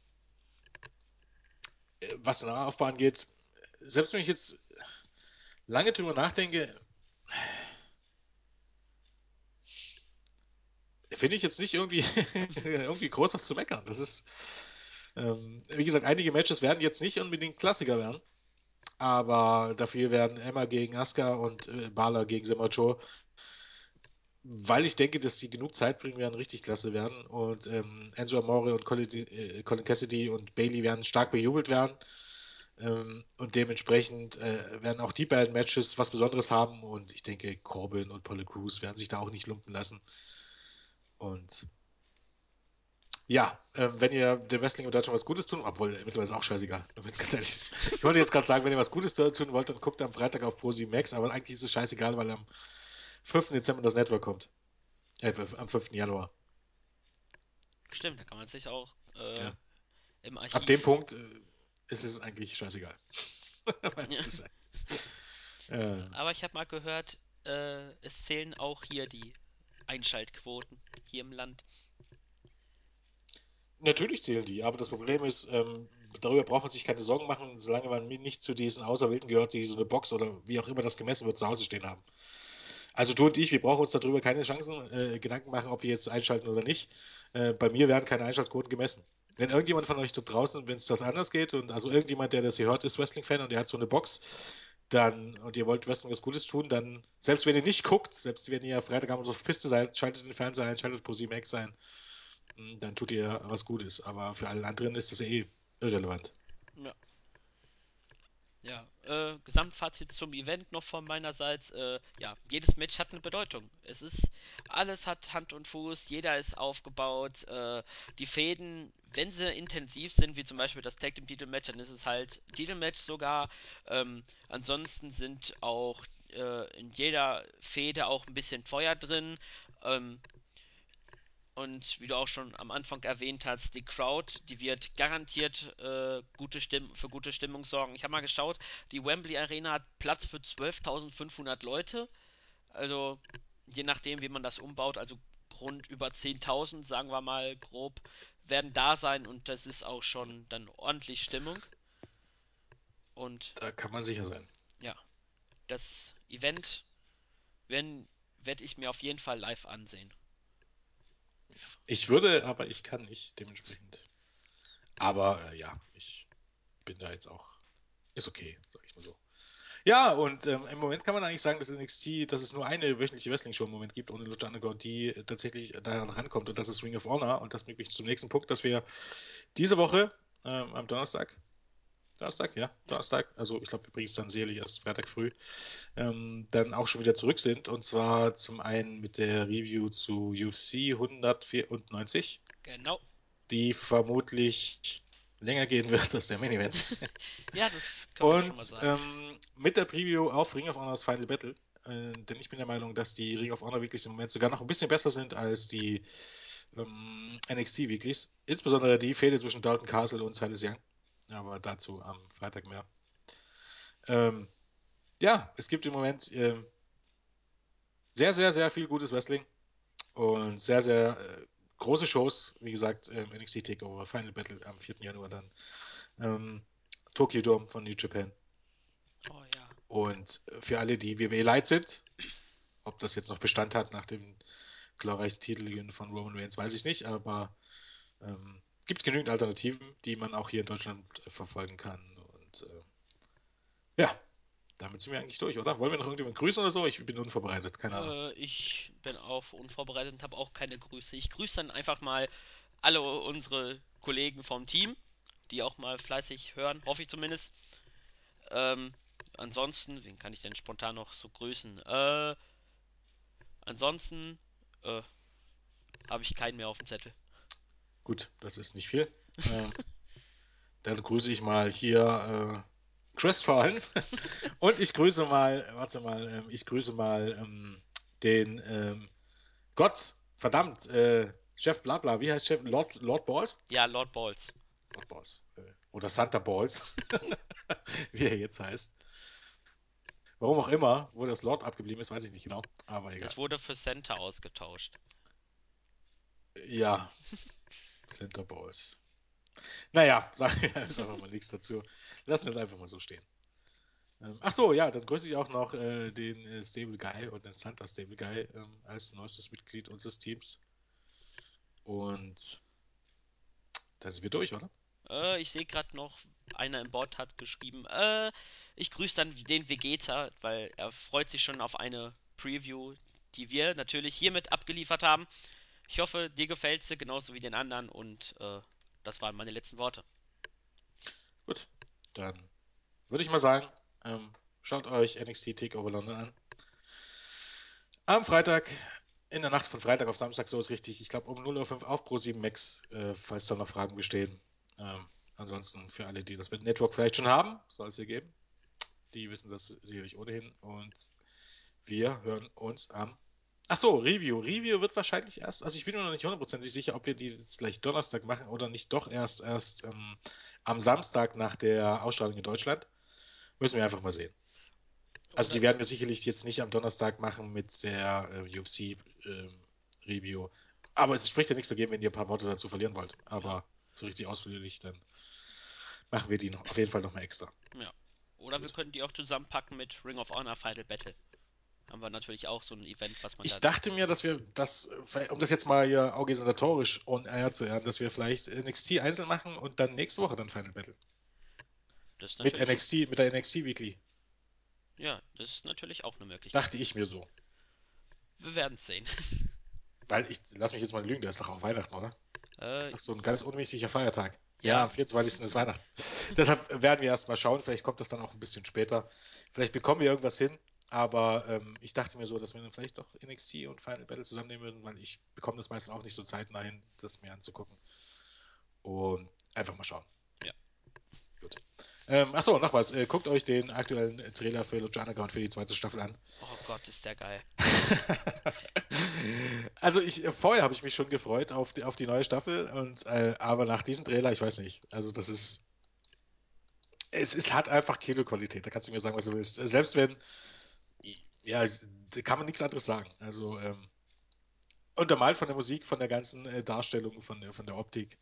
äh, was den Aufbau angeht, selbst wenn ich jetzt lange drüber nachdenke, finde ich jetzt nicht irgendwie, irgendwie groß was zu meckern. Das ist, ähm, wie gesagt, einige Matches werden jetzt nicht unbedingt Klassiker werden, aber dafür werden Emma gegen Asuka und äh, Balor gegen Joe, weil ich denke, dass die genug Zeit bringen werden, richtig klasse werden und ähm, Enzo Amore und Colin, äh, Colin Cassidy und Bailey werden stark bejubelt werden. Ähm, und dementsprechend äh, werden auch die beiden Matches was Besonderes haben. Und ich denke, Corbin und Apollo Crews werden sich da auch nicht lumpen lassen. Und ja, ähm, wenn ihr dem Wrestling in Deutschland was Gutes tun, obwohl mittlerweile ist auch scheißegal, wenn es ganz ehrlich ist. Ich wollte jetzt gerade sagen, wenn ihr was Gutes tun wollt, dann guckt am Freitag auf Pro7 Max, aber eigentlich ist es scheißegal, weil am 5. Dezember das Network kommt. Äh, am 5. Januar. Stimmt, da kann man sich auch äh, Ja. im Ab dem Archiv. Punkt äh, ist es eigentlich scheißegal. Ja. Äh, Aber ich habe mal gehört, äh, es zählen auch hier die Einschaltquoten hier im Land. Natürlich zählen die, aber das Problem ist, ähm, darüber braucht man sich keine Sorgen machen, solange man nicht zu diesen Auserwählten gehört, die so eine Box oder wie auch immer das gemessen wird, zu Hause stehen haben. Also du und ich, wir brauchen uns darüber keine Chancen, äh, Gedanken machen, ob wir jetzt einschalten oder nicht. Äh, bei mir werden keine Einschaltquoten gemessen. Wenn irgendjemand von euch dort draußen, wenn es das anders geht und also irgendjemand, der das hier hört, ist Wrestling-Fan und der hat so eine Box, dann und ihr wollt Wrestling was Gutes tun, dann selbst wenn ihr nicht guckt, selbst wenn ihr Freitagabend so auf Piste seid, schaltet den Fernseher ein, schaltet ProSieben X ein hm, dann tut ihr was Gutes. Aber für alle anderen ist das eh irrelevant. Ja, ja. Äh, Gesamtfazit zum Event noch von meinerseits. Äh, ja, jedes Match hat eine Bedeutung. Es ist, alles hat Hand und Fuß, jeder ist aufgebaut. Äh, die Fäden, wenn sie intensiv sind, wie zum Beispiel das Tag Team Titelmatch, dann ist es halt Titelmatch sogar. Ähm, ansonsten sind auch äh, in jeder Fehde auch ein bisschen Feuer drin. Ähm, Und wie du auch schon am Anfang erwähnt hast, die Crowd, die wird garantiert äh, gute Stimm für gute Stimmung sorgen. Ich habe mal geschaut, die Wembley Arena hat Platz für 12.500 Leute. Also je nachdem, wie man das umbaut, also rund über 10.000, sagen wir mal grob, werden da sein und das ist auch schon dann ordentlich Stimmung. Und Da kann man sicher sein. ja, das Event werde werd ich mir auf jeden Fall live ansehen. Ich würde, aber ich kann nicht, dementsprechend. Aber äh, ja, ich bin da jetzt auch. Ist okay, sag ich mal so. Ja, und ähm, im Moment kann man eigentlich sagen, dass NXT, dass es nur eine wöchentliche Wrestling-Show im Moment gibt, ohne Lucha Underground, die tatsächlich daran rankommt. Und das ist Ring of Honor. Und das bringt mich zum nächsten Punkt, dass wir diese Woche ähm, am Donnerstag, Donnerstag, ja, Donnerstag, also ich glaube, wir bringen es dann sicherlich erst Freitag früh, ähm, dann auch schon wieder zurück sind. Und zwar zum einen mit der Review zu UFC 194, genau. die vermutlich länger gehen wird als der Main Event. Ja, das können wir schon mal Und sagen. ähm, mit der Preview auf Ring of Honors Final Battle. Äh, denn ich bin der Meinung, dass die Ring of Honor Weeklies im Moment sogar noch ein bisschen besser sind als die ähm, NXT Weeklies. Insbesondere die Fehde zwischen Dalton Castle und Silas Young. Aber dazu am Freitag mehr. Ähm, ja, es gibt im Moment ähm, sehr, sehr, sehr viel gutes Wrestling. Und sehr, sehr äh, große Shows, wie gesagt, ähm, NXT Takeover, Final Battle am 4. Januar dann. Ähm, Tokyo Dome von New Japan. Oh ja. Und für alle, die WWE leid sind, ob das jetzt noch Bestand hat nach dem glorreichen Titelgewinn von Roman Reigns, weiß ich nicht, aber ähm, gibt es genügend Alternativen, die man auch hier in Deutschland äh, verfolgen kann. Und äh, ja, damit sind wir eigentlich durch, oder? Wollen wir noch irgendjemanden grüßen oder so? Ich bin unvorbereitet, keine Ahnung. Äh, ich bin auch unvorbereitet und habe auch keine Grüße. Ich grüße dann einfach mal alle unsere Kollegen vom Team, die auch mal fleißig hören, hoffe ich zumindest. Ähm, ansonsten, wen kann ich denn spontan noch so grüßen? Äh, ansonsten äh, habe ich keinen mehr auf dem Zettel. Gut, das ist nicht viel. Ähm, dann grüße ich mal hier äh, Chris vor allem. Und ich grüße mal, warte mal, ähm, ich grüße mal ähm, den ähm, Gott, verdammt, äh, Chef Blabla, wie heißt Chef? Lord, Lord Balls? Ja, Lord Balls. Lord Balls. Äh, oder Santa Balls, wie er jetzt heißt. Warum auch immer, wo das Lord abgeblieben ist, weiß ich nicht genau, aber egal. Das wurde für Center ausgetauscht. Ja, Santa Balls. Naja, sagen wir einfach mal nichts dazu. Lassen wir es einfach mal so stehen. Ähm, ach so, ja, dann grüße ich auch noch äh, den äh, Stable Guy und den Santa Stable Guy ähm, als neuestes Mitglied unseres Teams. Und da sind wir durch, oder? Äh, ich sehe gerade noch, einer im Bot hat geschrieben, äh, ich grüße dann den Vegeta, weil er freut sich schon auf eine Preview, die wir natürlich hiermit abgeliefert haben. Ich hoffe, dir gefällt sie genauso wie den anderen und äh, das waren meine letzten Worte. Gut, dann würde ich mal sagen, ähm, schaut euch NXT Takeover London an. Am Freitag, in der Nacht von Freitag auf Samstag, so ist richtig. Ich glaube um 0.05 Uhr auf Pro7 Max, äh, falls da noch Fragen bestehen. Ähm, ansonsten für alle, die das mit Network vielleicht schon haben, soll es hier geben. Die wissen das sicherlich ohnehin. Und wir hören uns am. Ach so, Review. Review wird wahrscheinlich erst, also ich bin mir noch nicht hundertprozentig sicher, ob wir die jetzt gleich Donnerstag machen oder nicht doch erst erst ähm, am Samstag nach der Ausstrahlung in Deutschland. Müssen wir einfach mal sehen. Also die werden wir sicherlich jetzt nicht am Donnerstag machen mit der äh, UFC ähm, Review. Aber es spricht ja nichts dagegen, wenn ihr ein paar Worte dazu verlieren wollt. Aber so richtig ausführlich, dann machen wir die noch, auf jeden Fall nochmal extra. ja. Oder wir Gut. können die auch zusammenpacken mit Ring of Honor Final Battle. Haben wir natürlich auch so ein Event, was man Ich da. dachte mir, dass wir das, um das jetzt mal hier organisatorisch on air zu werden, dass wir vielleicht NXT einzeln machen und dann nächste Woche dann Final Battle. Das Mit. NXT, mit der NXT Weekly. Ja, das ist natürlich auch eine Möglichkeit. Dachte ich mir so. Wir werden es sehen. Weil ich, lass mich jetzt mal lügen, der ist doch auch Weihnachten, oder? Äh, Ist doch so ein ganz unwichtiger Feiertag. Ja, am ja, 24. ist Weihnachten. Deshalb werden wir erst mal schauen. Vielleicht kommt das dann auch ein bisschen später. Vielleicht bekommen wir irgendwas hin. Aber ähm, ich dachte mir so, dass wir dann vielleicht doch NXT und Final Battle zusammennehmen würden, weil ich bekomme das meistens auch nicht so zeitnah hin, das mir anzugucken. Und einfach mal schauen. ja. Gut. Ähm, achso, noch was. Äh, guckt euch den aktuellen Trailer für Lucha Underground für die zweite Staffel an. Oh Gott, ist der geil. Also ich äh, vorher habe ich mich schon gefreut auf die, auf die neue Staffel und äh, aber nach diesem Trailer, ich weiß nicht. Also das ist es ist hat einfach Kinoqualität. Da kannst du mir sagen, was du willst. Selbst wenn ja, da kann man nichts anderes sagen. Also ähm, untermalt von der Musik, von der ganzen äh, Darstellung, von der von der Optik.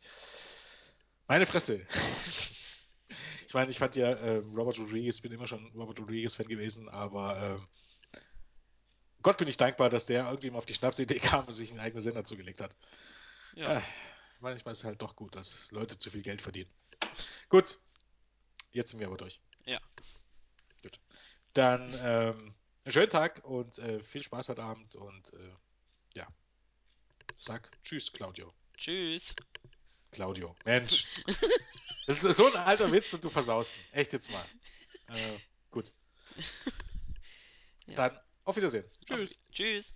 Meine Fresse. Ich meine, ich fand ja äh, Robert Rodriguez, bin immer schon Robert Rodriguez-Fan gewesen, aber ähm, Gott bin ich dankbar, dass der irgendwie mal auf die Schnapsidee kam und sich einen eigenen Sender zugelegt hat. Ja, Äh, manchmal ist es halt doch gut, dass Leute zu viel Geld verdienen. Gut, jetzt sind wir aber durch. ja. Gut. Dann ähm, einen schönen Tag und äh, viel Spaß heute Abend und äh, ja, sag Tschüss, Claudio. Tschüss. Claudio. Mensch, das ist so ein alter Witz und du versaust ihn. Echt jetzt mal. Äh, gut, Ja. dann auf Wiedersehen. Auf, Tschüss. tschüss.